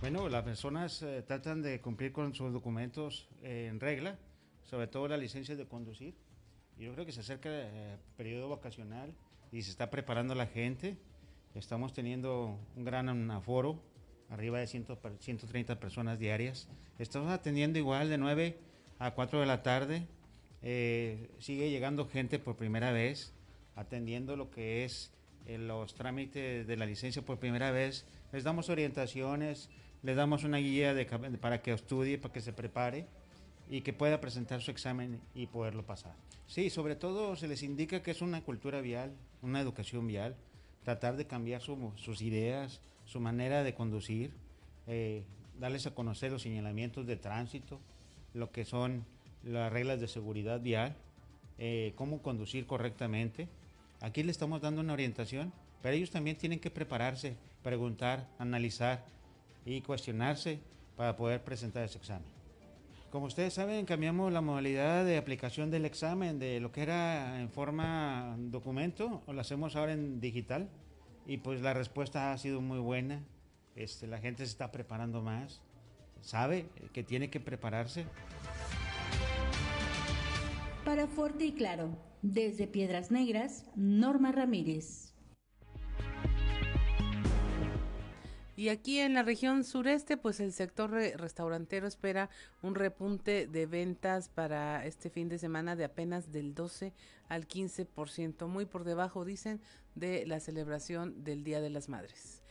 Bueno, las personas eh, tratan de cumplir con sus documentos en regla sobre todo la licencia de conducir. Yo creo que se acerca el eh, periodo vacacional y se está preparando la gente. Estamos teniendo un gran aforo, arriba de 130 personas diarias. Estamos atendiendo igual de 9 a 4 de la tarde. Eh, sigue llegando gente por primera vez, atendiendo lo que es eh, los trámites de la licencia por primera vez. Les damos orientaciones, les damos una guía de, para que estudie, para que se prepare y que pueda presentar su examen y poderlo pasar. Sí, sobre todo se les indica que es una cultura vial, una educación vial, tratar de cambiar sus ideas, su manera de conducir, eh, darles a conocer los señalamientos de tránsito, lo que son las reglas de seguridad vial, eh, cómo conducir correctamente. Aquí le estamos dando una orientación, pero ellos también tienen que prepararse, preguntar, analizar y cuestionarse para poder presentar ese examen. Como ustedes saben, cambiamos la modalidad de aplicación del examen de lo que era en forma documento, o lo hacemos ahora en digital, y pues la respuesta ha sido muy buena. Este, la gente se está preparando más, sabe que tiene que prepararse. Para Fuerte y Claro, desde Piedras Negras, Norma Ramírez. Y aquí en la región sureste, pues el sector restaurantero espera un repunte de ventas para este fin de semana de apenas del 12 al 15%, muy por debajo, dicen, de la celebración del Día de las Madres.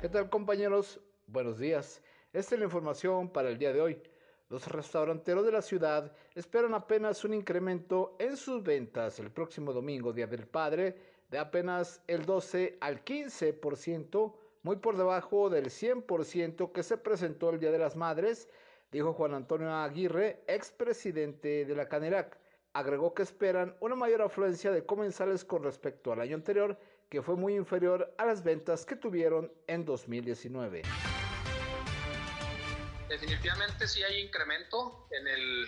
¿Qué tal compañeros? Buenos días. Esta es la información para el día de hoy. Los restauranteros de la ciudad esperan apenas un incremento en sus ventas el próximo domingo, Día del Padre, de apenas el 12 al 15%, muy por debajo del 100% que se presentó el Día de las Madres, dijo Juan Antonio Aguirre, expresidente de la Canirac. Agregó que esperan una mayor afluencia de comensales con respecto al año anterior, que fue muy inferior a las ventas que tuvieron en 2019. Definitivamente sí hay incremento en, el,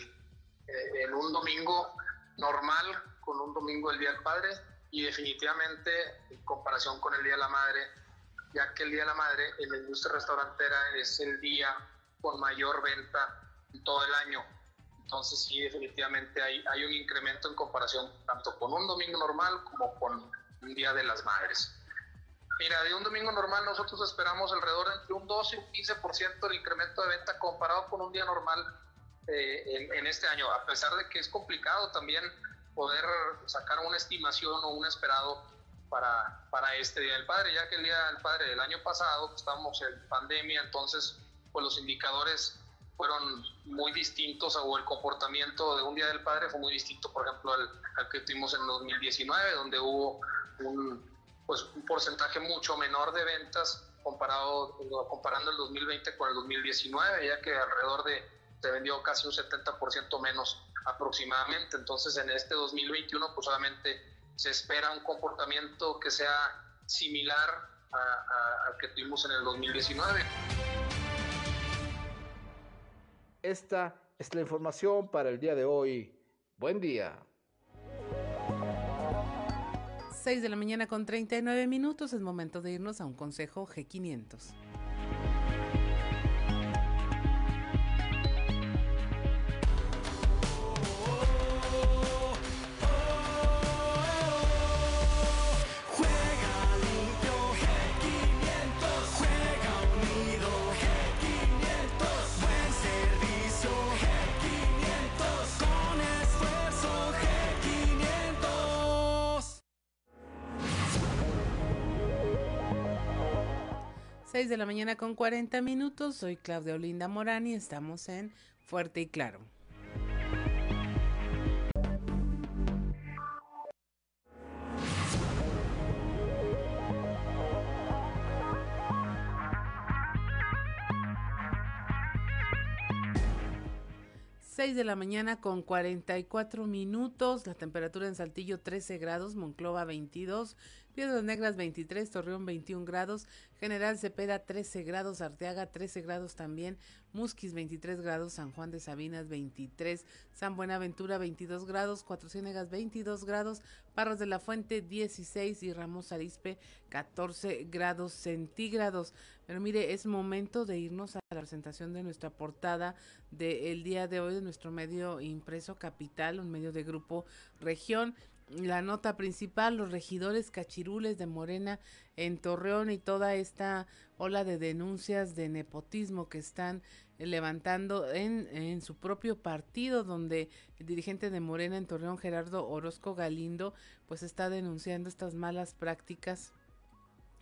eh, en un domingo normal con un domingo del Día del Padre y definitivamente en comparación con el Día de la Madre, ya que el Día de la Madre en la industria restaurantera es el día con mayor venta en todo el año. Entonces sí, definitivamente hay, hay un incremento en comparación tanto con un domingo normal como con un Día de las Madres. Mira, de un domingo normal nosotros esperamos alrededor de entre un 12 y un 15% del incremento de venta comparado con un día normal eh, en, este año, a pesar de que es complicado también poder sacar una estimación o un esperado para, para este Día del Padre, ya que el Día del Padre del año pasado pues, estábamos en pandemia, entonces pues los indicadores fueron muy distintos o el comportamiento de un Día del Padre fue muy distinto, por ejemplo, al, al que tuvimos en 2019, donde hubo un, pues, un porcentaje mucho menor de ventas comparado, comparando el 2020 con el 2019, ya que alrededor de, se vendió casi un 70% menos aproximadamente. Entonces, en este 2021, pues solamente se espera un comportamiento que sea similar al que tuvimos en el 2019. Esta es la información para el día de hoy. Buen día. 6 de la mañana con 39 minutos es momento de irnos a un consejo G500. De la mañana con 40 minutos. Soy Claudia Olinda Morán y estamos en Fuerte y Claro. 6 de la mañana con 44 minutos, la temperatura en Saltillo 13 grados, Monclova 22, Piedras Negras 23, Torreón 21 grados, General Cepeda 13 grados, Arteaga 13 grados también, Musquis 23 grados, San Juan de Sabinas 23, San Buenaventura 22 grados, Cuatro Ciénegas 22 grados, Parros de la Fuente 16 y Ramos Arispe 14 grados centígrados. Pero mire, es momento de irnos a la presentación de nuestra portada del día de hoy de nuestro medio impreso Capital, un medio de grupo región la nota principal, los regidores cachirules de Morena en Torreón y toda esta ola de denuncias de nepotismo que están levantando en, en su propio partido, donde el dirigente de Morena en Torreón, Gerardo Orozco Galindo, pues está denunciando estas malas prácticas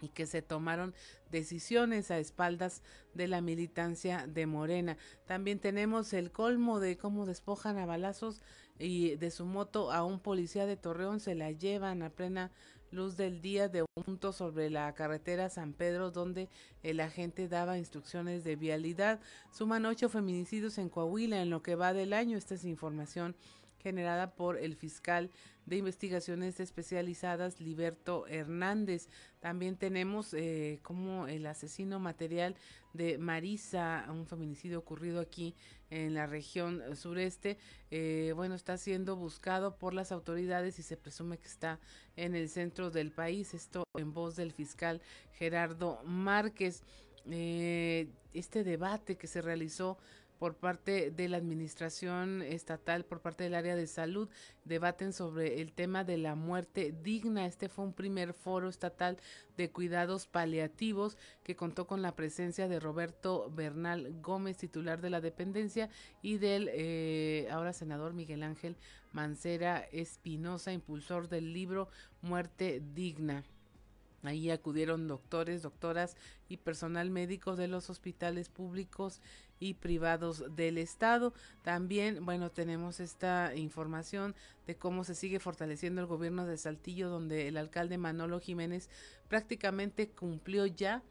y que se tomaron decisiones a espaldas de la militancia de Morena. También tenemos el colmo de cómo despojan a balazos y de su moto a un policía de Torreón se la llevan a plena luz del día de un punto sobre la carretera San Pedro donde el agente daba instrucciones de vialidad. Suman ocho feminicidios en Coahuila en lo que va del año. Esta es información generada por el fiscal de investigaciones especializadas Liberto Hernández. También tenemos eh, como el asesino material de Marisa, un feminicidio ocurrido aquí en la región sureste, eh, bueno, está siendo buscado por las autoridades y se presume que está en el centro del país. Esto en voz del fiscal Gerardo Márquez. Eh, este debate que se realizó por parte de la administración estatal, por parte del área de salud, debaten sobre el tema de la muerte digna. Este fue un primer foro estatal de cuidados paliativos que contó con la presencia de Roberto Bernal Gómez, titular de la dependencia, y del eh, ahora senador Miguel Ángel Mancera Espinosa, impulsor del libro Muerte Digna. Ahí acudieron doctores, doctoras y personal médico de los hospitales públicos y privados del Estado. También, bueno, tenemos esta información de cómo se sigue fortaleciendo el gobierno de Saltillo, donde el alcalde Manolo Jiménez prácticamente cumplió ya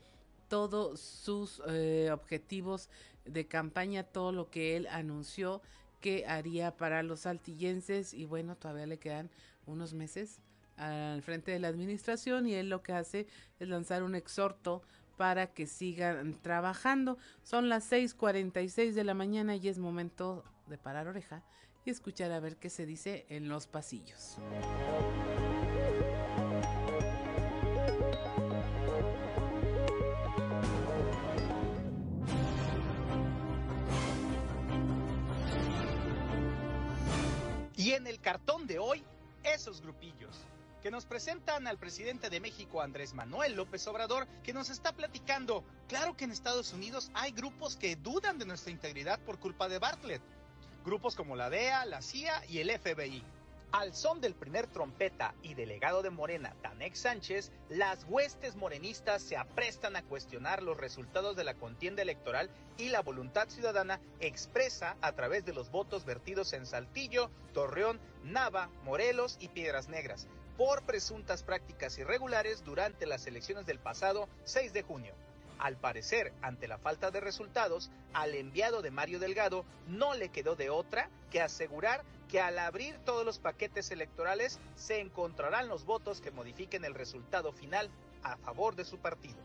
todos sus eh, objetivos de campaña, todo lo que él anunció que haría para los saltillenses y bueno, todavía le quedan unos meses al frente de la administración y él lo que hace es lanzar un exhorto para que sigan trabajando. Son las 6:46 de la mañana y es momento de parar oreja y escuchar a ver qué se dice en los pasillos. en el cartón de hoy, esos grupillos que nos presentan al presidente de México, Andrés Manuel López Obrador, que nos está platicando, claro que en Estados Unidos hay grupos que dudan de nuestra integridad por culpa de Bartlett, grupos como la DEA, la CIA y el FBI. Al son del primer trompeta y delegado de Morena, Tanex Sánchez, las huestes morenistas se aprestan a cuestionar los resultados de la contienda electoral y la voluntad ciudadana expresa a través de los votos vertidos en Saltillo, Torreón, Nava, Morelos y Piedras Negras, por presuntas prácticas irregulares durante las elecciones del pasado 6 de junio. Al parecer, ante la falta de resultados, al enviado de Mario Delgado no le quedó de otra que asegurar que al abrir todos los paquetes electorales se encontrarán los votos que modifiquen el resultado final a favor de su partido.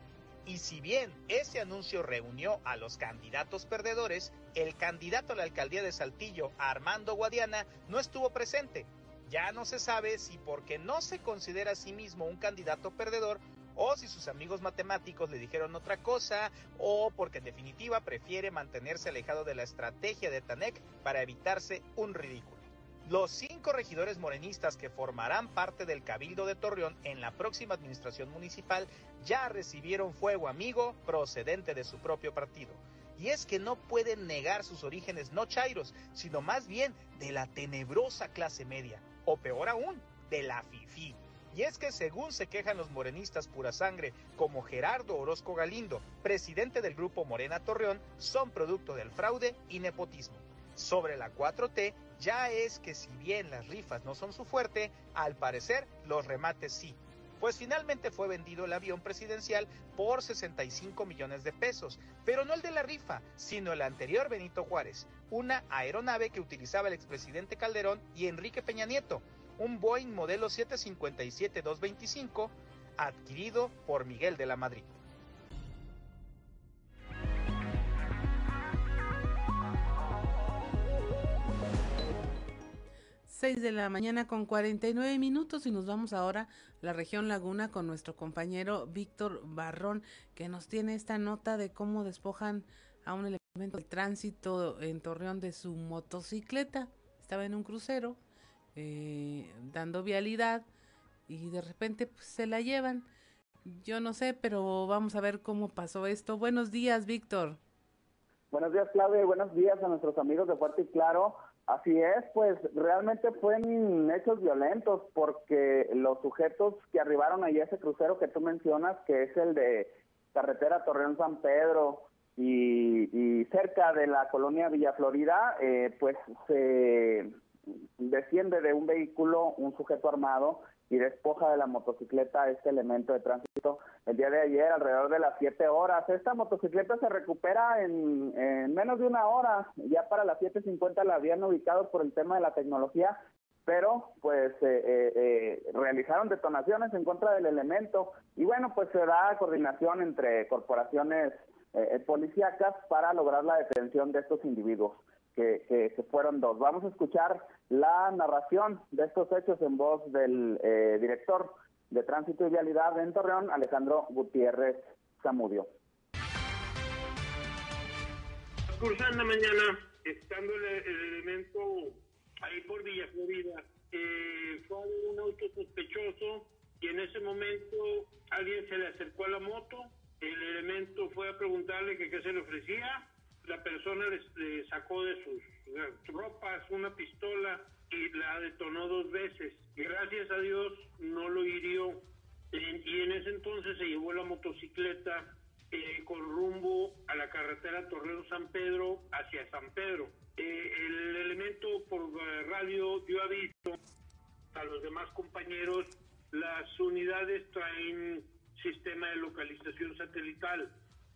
Y si bien ese anuncio reunió a los candidatos perdedores, el candidato a la alcaldía de Saltillo, Armando Guadiana, no estuvo presente, ya no se sabe si porque no se considera a sí mismo un candidato perdedor o si sus amigos matemáticos le dijeron otra cosa o porque en definitiva prefiere mantenerse alejado de la estrategia de Tanek para evitarse un ridículo. Los cinco regidores morenistas que formarán parte del Cabildo de Torreón en la próxima administración municipal ya recibieron fuego amigo procedente de su propio partido. Y es que no pueden negar sus orígenes no chairos, sino más bien de la tenebrosa clase media, o peor aún, de la FIFI. Y es que según se quejan los morenistas pura sangre, como Gerardo Orozco Galindo, presidente del grupo Morena Torreón, son producto del fraude y nepotismo. Sobre la 4T, ya es que si bien las rifas no son su fuerte, al parecer los remates sí, pues finalmente fue vendido el avión presidencial por 65 millones de pesos, pero no el de la rifa, sino el anterior Benito Juárez, una aeronave que utilizaba el expresidente Calderón y Enrique Peña Nieto, un Boeing modelo 757-225 adquirido por Miguel de la Madrid. 6 de la mañana con 49 minutos y nos vamos ahora a la región Laguna con nuestro compañero Víctor Barrón que nos tiene esta nota de cómo despojan a un elemento de tránsito en Torreón de su motocicleta. Estaba en un crucero eh, dando vialidad y de repente pues, se la llevan. Yo no sé, pero vamos a ver cómo pasó esto. Buenos días, Víctor. Buenos días, Claudia, buenos días a nuestros amigos de Fuerte y Claro. Así es, pues realmente fueron hechos violentos porque los sujetos que arribaron allí a ese crucero que tú mencionas, que es el de carretera Torreón San Pedro y, cerca de la colonia Villa Florida, eh, pues se desciende de un vehículo un sujeto armado y despoja de la motocicleta este elemento de tránsito el día de ayer alrededor de las 7 horas. Esta motocicleta se recupera en, menos de una hora, ya para las 7.50 la habían ubicado por el tema de la tecnología, pero pues eh, eh, eh, realizaron detonaciones en contra del elemento y bueno, pues se da coordinación entre corporaciones policíacas para lograr la detención de estos individuos que, que, fueron dos. Vamos a escuchar la narración de estos hechos en voz del eh, director de Tránsito y Vialidad en Torreón, Alejandro Gutiérrez Zamudio. Cursando mañana, estando el, elemento ahí por Villa Florida, eh, fue un auto sospechoso y en ese momento alguien se le acercó a la moto, el elemento fue a preguntarle que qué se le ofrecía, la persona le, sacó de sus ropas una pistola y la detonó dos veces. Gracias a Dios no lo hirió. y en ese entonces se llevó la motocicleta eh, con rumbo a la carretera Torreón San Pedro hacia San Pedro. Eh, el elemento por radio dio aviso a los demás compañeros, las unidades traen sistema de localización satelital.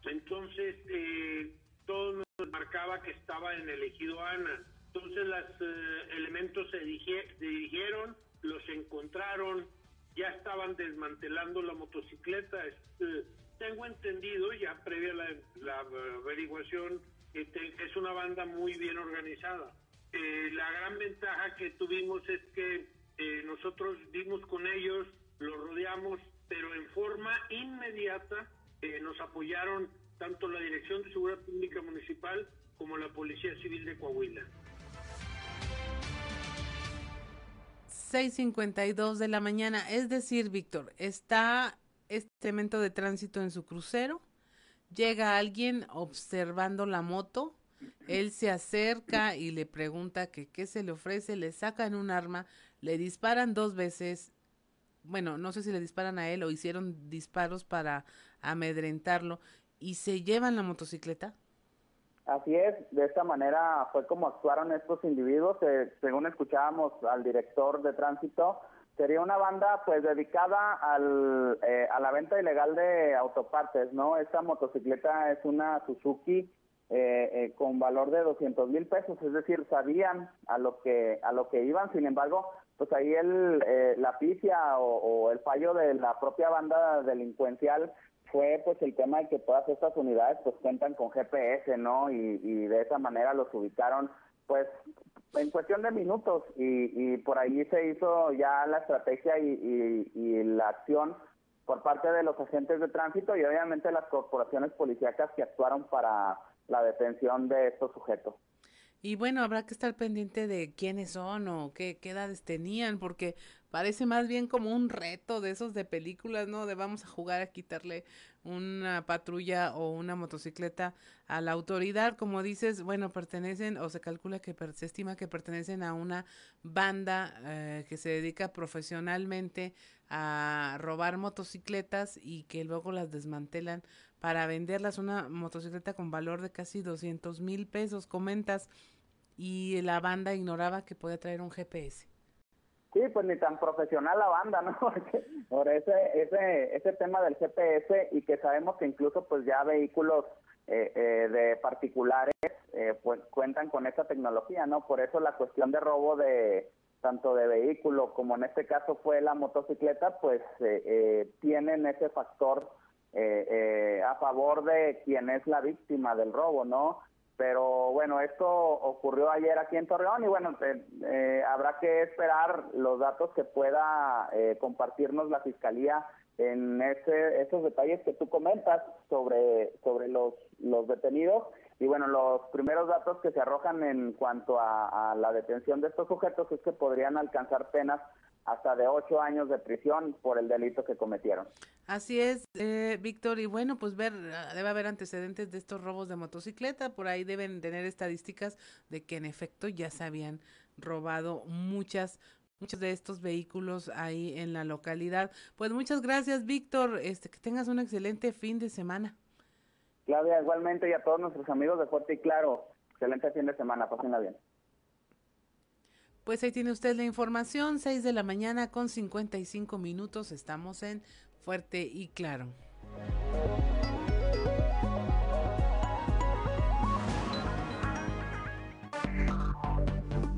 Entonces, eh, todo nos marcaba que estaba en el ejido Ana. Entonces los eh, elementos se dirigieron, los encontraron, ya estaban desmantelando la motocicleta. Este, tengo entendido, ya previa la, la averiguación, que es una banda muy bien organizada. Eh, la gran ventaja que tuvimos es que eh, nosotros dimos con ellos, los rodeamos, pero en forma inmediata nos apoyaron tanto la Dirección de Seguridad Pública Municipal como la Policía Civil de Coahuila. 6:52 de la mañana. Es decir, Víctor, está este elemento de tránsito en su crucero, llega alguien observando la moto, él se acerca y le pregunta qué se le ofrece, le sacan un arma, le disparan dos veces, bueno, no sé si le disparan a él o hicieron disparos para amedrentarlo y se llevan la motocicleta. Así es, de esta manera fue como actuaron estos individuos, eh, según escuchábamos al director de tránsito, sería una banda pues dedicada al, eh, a la venta ilegal de autopartes, ¿no? Esta motocicleta es una Suzuki eh, eh, con valor de 200 mil pesos, es decir, sabían a lo que a lo que iban, sin embargo, pues ahí el, eh, la picia o, o, el fallo de la propia banda delincuencial fue pues el tema de que todas estas unidades pues cuentan con GPS, ¿no? Y, de esa manera los ubicaron pues en cuestión de minutos y, y por ahí se hizo ya la estrategia y, y la acción por parte de los agentes de tránsito y obviamente las corporaciones policíacas que actuaron para la detención de estos sujetos. Y bueno, habrá que estar pendiente de quiénes son o qué, qué, edades tenían, porque parece más bien como un reto de esos de películas, ¿no? De vamos a jugar a quitarle una patrulla o una motocicleta a la autoridad. Como dices, bueno, pertenecen o se calcula que se estima que pertenecen a una banda eh, que se dedica profesionalmente a robar motocicletas y que luego las desmantelan para venderlas una motocicleta con valor de casi 200 mil pesos, comentas, y la banda ignoraba que podía traer un GPS. Sí, pues ni tan profesional la banda, ¿no? Por ese, ese, ese tema del GPS y que sabemos que incluso pues ya vehículos eh, eh, de particulares eh, pues cuentan con esa tecnología, ¿no? Por eso la cuestión de robo de tanto de vehículo como en este caso fue la motocicleta, pues tienen ese factor eh, eh, a favor de quien es la víctima del robo, ¿no? Pero bueno, esto ocurrió ayer aquí en Torreón y bueno, eh, habrá que esperar los datos que pueda eh, compartirnos la Fiscalía en ese, esos detalles que tú comentas sobre, sobre los, los detenidos. Y bueno, los primeros datos que se arrojan en cuanto a, a la detención de estos sujetos es que podrían alcanzar penas hasta de ocho años de prisión por el delito que cometieron. Así es, eh, Víctor, y bueno, pues ver, ah, debe haber antecedentes de estos robos de motocicleta, por ahí deben tener estadísticas de que en efecto ya se habían robado muchas muchos de estos vehículos ahí en la localidad. Pues muchas gracias, Víctor, este que tengas un excelente fin de semana. Claudia, igualmente y a todos nuestros amigos de Fuerte y Claro, excelente fin de semana, pásenla bien. Pues ahí tiene usted la información, 6 de la mañana con 55 minutos, estamos en Fuerte y Claro.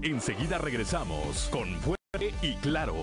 Enseguida regresamos con Fuerte y Claro.